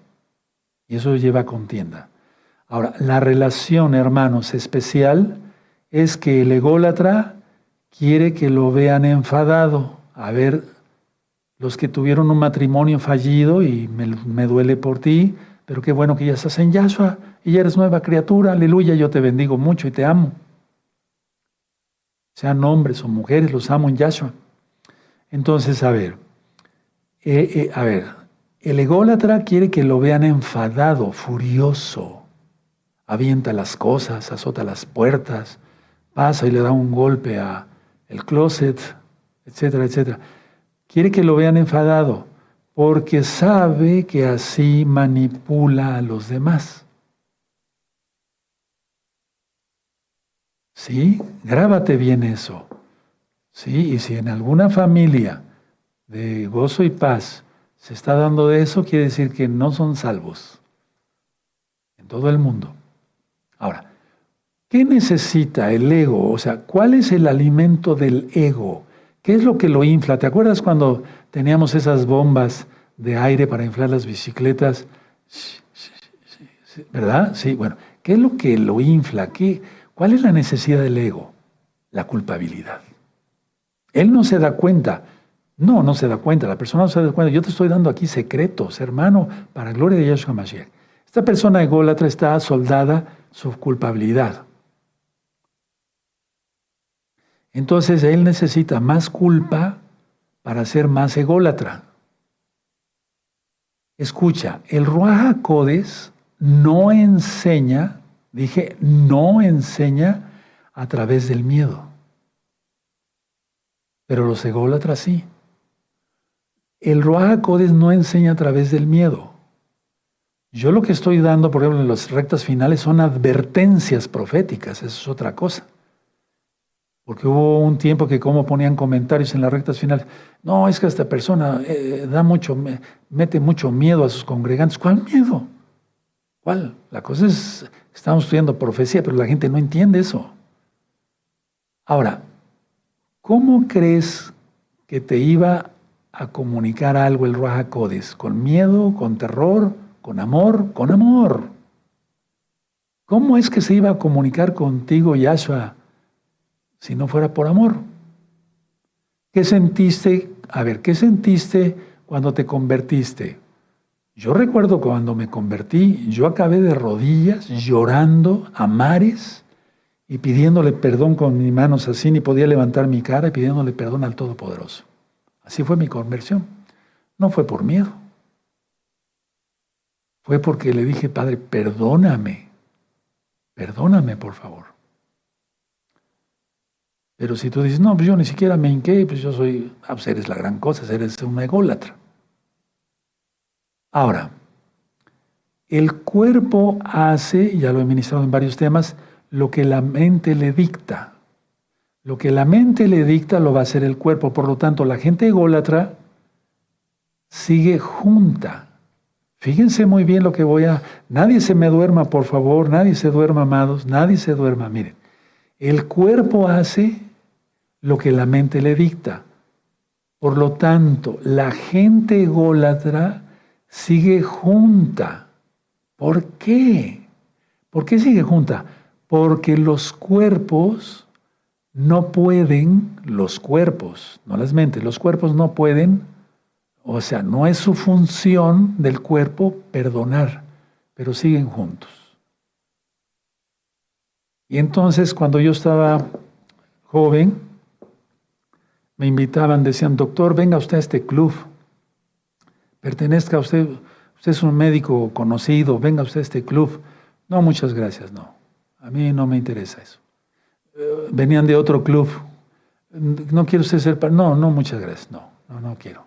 Y eso lleva a contienda. Ahora, la relación, hermanos, especial es que el ególatra quiere que lo vean enfadado. A ver, los que tuvieron un matrimonio fallido y me, duele por ti, pero qué bueno que ya estás en Yahshua y ya eres nueva criatura, aleluya, yo te bendigo mucho y te amo. Sean hombres o mujeres, los amo en Yahshua. Entonces, a ver, eh, eh, a ver, el ególatra quiere que lo vean enfadado, furioso, avienta las cosas, azota las puertas, pasa y le da un golpe a el closet, etcétera, etcétera. Quiere que lo vean enfadado porque sabe que así manipula a los demás. ¿Sí? Grábate bien eso. ¿Sí? Y si en alguna familia de gozo y paz se está dando de eso, quiere decir que no son salvos en todo el mundo. Ahora, ¿qué necesita el ego? O sea, ¿cuál es el alimento del ego? ¿Qué es lo que lo infla? ¿Te acuerdas cuando teníamos esas bombas de aire para inflar las bicicletas? ¿Verdad? Sí, bueno, ¿qué es lo que lo infla? ¿Qué, ¿Cuál es la necesidad del ego? La culpabilidad. Él no se da cuenta. No, no se da cuenta. La persona no se da cuenta. Yo te estoy dando aquí secretos, hermano, para gloria de Yahshua Mashiach. Esta persona ególatra está soldada su culpabilidad. Entonces él necesita más culpa para ser más ególatra. Escucha, el Ruaja Codes no enseña, dije, no enseña a través del miedo. Pero los ególatras sí. El Ruaja Codes no enseña a través del miedo. Yo lo que estoy dando, por ejemplo, en las rectas finales son advertencias proféticas, eso es otra cosa. Porque hubo un tiempo que como ponían comentarios en las rectas finales, no, es que esta persona eh, da mucho, mete mucho miedo a sus congregantes. ¿Cuál miedo? ¿Cuál? La cosa es, estamos estudiando profecía, pero la gente no entiende eso. Ahora, ¿cómo crees que te iba a comunicar algo el Raja Codes? ¿Con miedo, con terror? con amor, con amor. ¿Cómo es que se iba a comunicar contigo Yahshua si no fuera por amor? ¿Qué sentiste? A ver, ¿qué sentiste cuando te convertiste? Yo recuerdo cuando me convertí, yo acabé de rodillas, llorando a mares y pidiéndole perdón con mis manos así, ni podía levantar mi cara y pidiéndole perdón al Todopoderoso. Así fue mi conversión. No fue por miedo. Fue porque le dije, Padre, perdóname, perdóname por favor. Pero si tú dices, no, pues yo ni siquiera me hinqué, pues yo soy, ah, pues eres la gran cosa, eres una ególatra. Ahora, el cuerpo hace, ya lo he ministrado en varios temas, lo que la mente le dicta. Lo que la mente le dicta lo va a hacer el cuerpo. Por lo tanto, la gente ególatra sigue junta Fíjense muy bien lo que voy a... Nadie se me duerma, por favor, nadie se duerma, amados, nadie se duerma. Miren, el cuerpo hace lo que la mente le dicta. Por lo tanto, la gente ególatra sigue junta. ¿Por qué? ¿Por qué sigue junta? Porque los cuerpos no pueden, los cuerpos, no las mentes, los cuerpos no pueden o sea, no es su función del cuerpo perdonar, pero siguen juntos. Y entonces cuando yo estaba joven, me invitaban, decían, doctor, venga usted a este club, pertenezca a usted, usted es un médico conocido, venga usted a este club. No, muchas gracias, no. A mí no me interesa eso. Eh, venían de otro club. No quiero usted ser... No, no, muchas gracias, no, no, no quiero.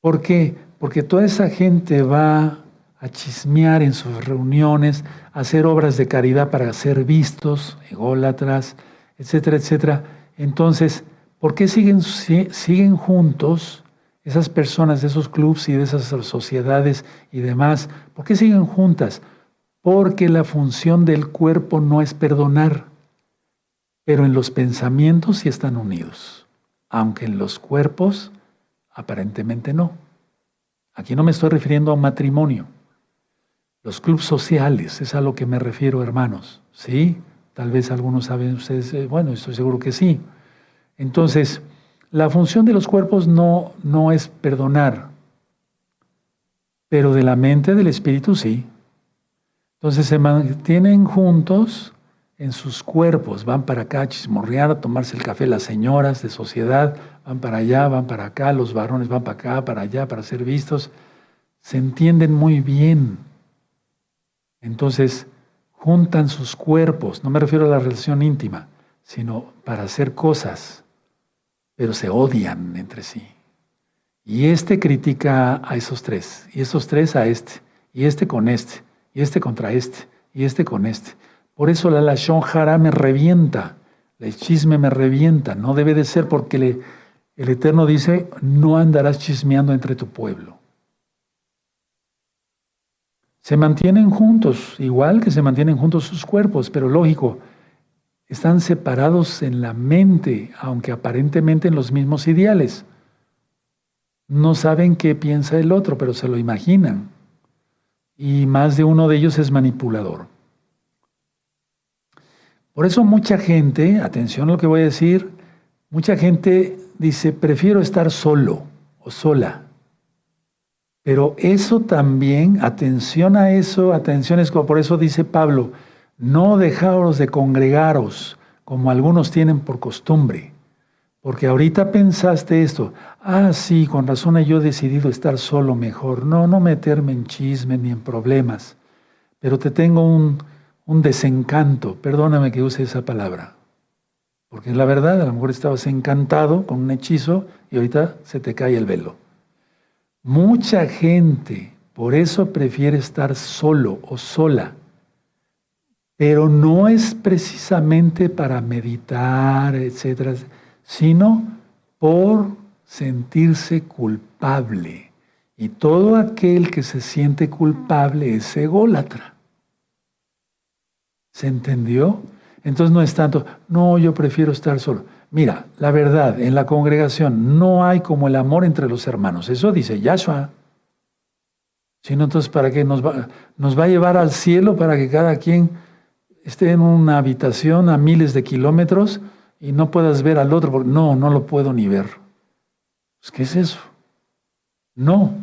¿Por qué? Porque toda esa gente va a chismear en sus reuniones, a hacer obras de caridad para ser vistos, ególatras, etcétera, etcétera. Entonces, ¿por qué siguen, siguen juntos esas personas de esos clubes y de esas sociedades y demás? ¿Por qué siguen juntas? Porque la función del cuerpo no es perdonar, pero en los pensamientos sí están unidos. aunque en los cuerpos aparentemente no. Aquí no me estoy refiriendo a un matrimonio. Los clubes sociales, es a lo que me refiero, hermanos. ¿Sí? Tal vez algunos saben ustedes, eh, bueno, estoy seguro que sí. Entonces, la función de los cuerpos no, no es perdonar, pero de la mente, del espíritu sí. Entonces se mantienen juntos en sus cuerpos, van para acá a chismorrear, a tomarse el café las señoras de sociedad, van para allá, van para acá, los varones van para acá, para allá, para ser vistos. Se entienden muy bien. Entonces, juntan sus cuerpos, no me refiero a la relación íntima, sino para hacer cosas, pero se odian entre sí. Y este critica a esos tres, y esos tres a este, y este con este, y este contra este, y este con este. Por eso la Lashon Hara me revienta, el chisme me revienta. No debe de ser porque el Eterno dice, no andarás chismeando entre tu pueblo. Se mantienen juntos, igual que se mantienen juntos sus cuerpos, pero lógico, están separados en la mente, aunque aparentemente en los mismos ideales. No saben qué piensa el otro, pero se lo imaginan. Y más de uno de ellos es manipulador. Por eso mucha gente, atención a lo que voy a decir, mucha gente dice, prefiero estar solo o sola. Pero eso también, atención a eso, atención es como por eso dice Pablo, no dejaros de congregaros como algunos tienen por costumbre. Porque ahorita pensaste esto, ah, sí, con razón yo he decidido estar solo mejor, no, no meterme en chismes ni en problemas, pero te tengo un, un desencanto, perdóname que use esa palabra, porque la verdad, a lo mejor estabas encantado con un hechizo y ahorita se te cae el velo. Mucha gente por eso prefiere estar solo o sola, pero no es precisamente para meditar, etcétera, sino por sentirse culpable. Y todo aquel que se siente culpable es ególatra. ¿Se entendió? Entonces no es tanto, no, yo prefiero estar solo. Mira, la verdad, en la congregación no hay como el amor entre los hermanos. Eso dice Yahshua. Sino entonces, ¿para qué nos va, nos va a llevar al cielo para que cada quien esté en una habitación a miles de kilómetros y no puedas ver al otro? No, no lo puedo ni ver. Pues, ¿Qué es eso? No.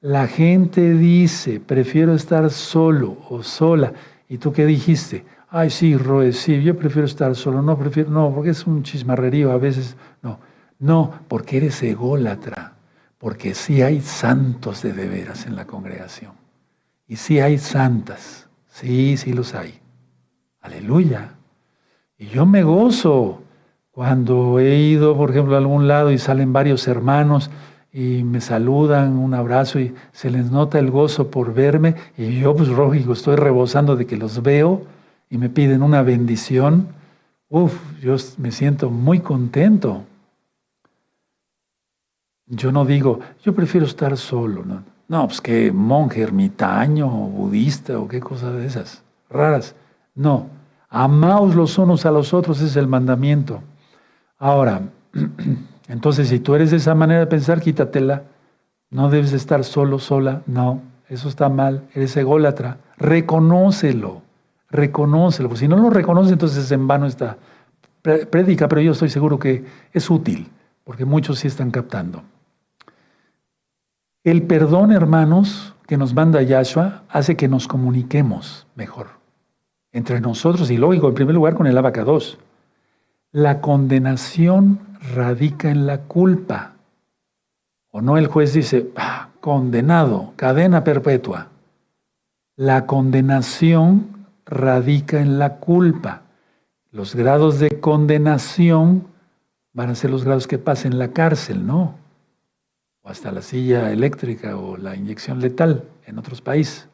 La gente dice, prefiero estar solo o sola. ¿Y tú qué dijiste? Ay, sí, Roe, sí, yo prefiero estar solo. No, prefiero, no, porque es un chismarrerío a veces. No, no, porque eres ególatra. Porque sí hay santos de de veras en la congregación. Y sí hay santas. Sí, sí los hay. Aleluya. Y yo me gozo cuando he ido, por ejemplo, a algún lado y salen varios hermanos y me saludan, un abrazo y se les nota el gozo por verme y yo pues lógico estoy rebosando de que los veo y me piden una bendición, uff, yo me siento muy contento. Yo no digo, yo prefiero estar solo, no, no pues que monje ermitaño o budista o qué cosa de esas raras. No, amaos los unos a los otros es el mandamiento. Ahora, <clears throat> Entonces, si tú eres de esa manera de pensar, quítatela. No debes estar solo, sola. No, eso está mal. Eres ególatra. Reconócelo. Reconócelo. si no lo reconoces, entonces en vano está. Predica, pero yo estoy seguro que es útil, porque muchos sí están captando. El perdón, hermanos, que nos manda Yahshua, hace que nos comuniquemos mejor entre nosotros y lógico, en primer lugar con el abacados. La condenación radica en la culpa. O no el juez dice, ah, condenado, cadena perpetua. La condenación radica en la culpa. Los grados de condenación van a ser los grados que pasen en la cárcel, ¿no? O hasta la silla eléctrica o la inyección letal en otros países.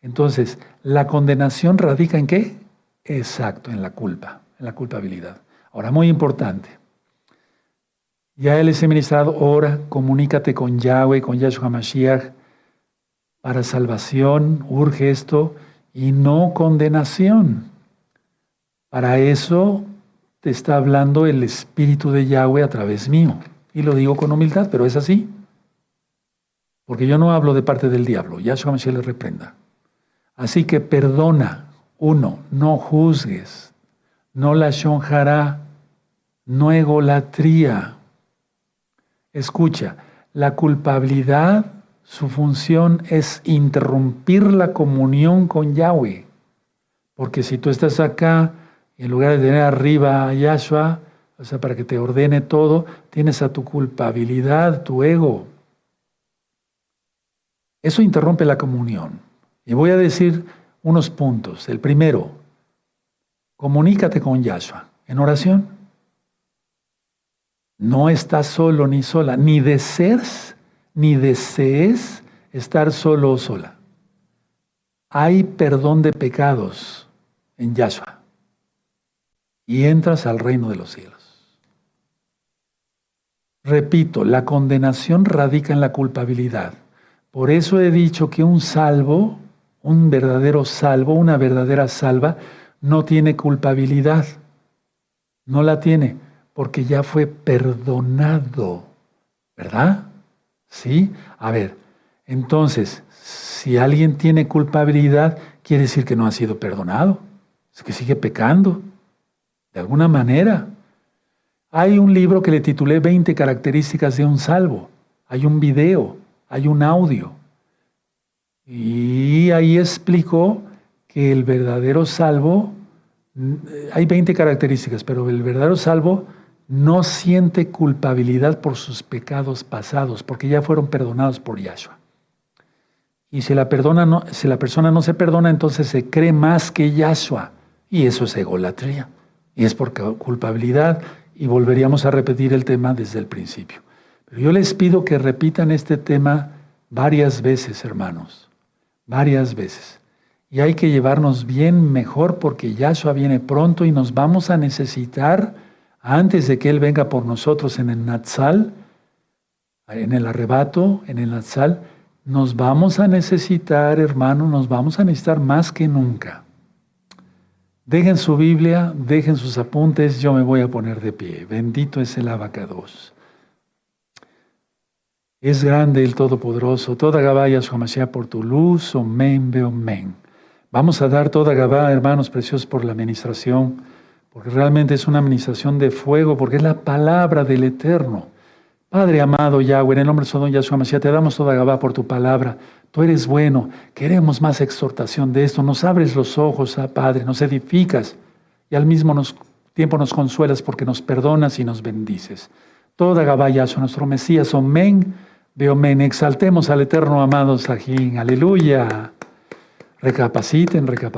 Entonces, la condenación radica en qué? Exacto, en la culpa, en la culpabilidad. Ahora, muy importante. Ya les he ministrado, ora, comunícate con Yahweh, con Yahshua Mashiach, para salvación, urge esto, y no condenación. Para eso te está hablando el Espíritu de Yahweh a través mío. Y lo digo con humildad, pero es así. Porque yo no hablo de parte del diablo. Yahshua Mashiach le reprenda. Así que perdona. Uno, no juzgues. No la shonjará. No egolatría. Escucha, la culpabilidad, su función es interrumpir la comunión con Yahweh. Porque si tú estás acá, en lugar de tener arriba a Yahshua, o sea, para que te ordene todo, tienes a tu culpabilidad, tu ego. Eso interrumpe la comunión. Y voy a decir unos puntos. El primero, comunícate con Yahshua en oración. No estás solo ni sola, ni desees, ni desees estar solo o sola. Hay perdón de pecados en Yahshua y entras al reino de los cielos. Repito, la condenación radica en la culpabilidad. Por eso he dicho que un salvo, un verdadero salvo, una verdadera salva, no tiene culpabilidad. No la tiene, porque ya fue perdonado. ¿Verdad? ¿Sí? A ver, entonces, si alguien tiene culpabilidad, quiere decir que no ha sido perdonado. Es que sigue pecando de alguna manera. Hay un libro que le titulé 20 características de un salvo. Hay un video, hay un audio. Y ahí explicó que el verdadero salvo, hay 20 características, pero el verdadero salvo no siente culpabilidad por sus pecados pasados, porque ya fueron perdonados por Yahshua. Y si la, perdona no, la persona no se perdona, entonces se cree más que Yahshua. Y eso es egolatría y es por culpabilidad y volveríamos a repetir el tema desde el principio. Pero yo les pido que repitan este tema varias veces, hermanos, varias veces. Y hay que llevarnos bien mejor porque Yahshua viene pronto y nos vamos a necesitar, antes de que Él venga por nosotros en el Natsal, en el arrebato, en el Natsal, nos vamos a necesitar, hermanos, nos vamos a necesitar más que nunca. Dejen su Biblia, dejen sus apuntes, yo me voy a poner de pie. Bendito es el abacados. Es grande el Todopoderoso. Toda Gabaya su por tu luz. Omen, men. Vamos a dar toda Gabá, hermanos preciosos, por la administración, porque realmente es una administración de fuego, porque es la palabra del Eterno. Padre amado Yahweh, en el nombre de Sodom Yahshua Mashiach, te damos toda Gabá por tu palabra. Tú eres bueno, queremos más exhortación de esto. Nos abres los ojos, ah, Padre, nos edificas y al mismo tiempo nos consuelas porque nos perdonas y nos bendices. Toda Gabayazo, nuestro Mesías, Omen, men. exaltemos al eterno amado Sajín, aleluya. Recapaciten, recapaciten.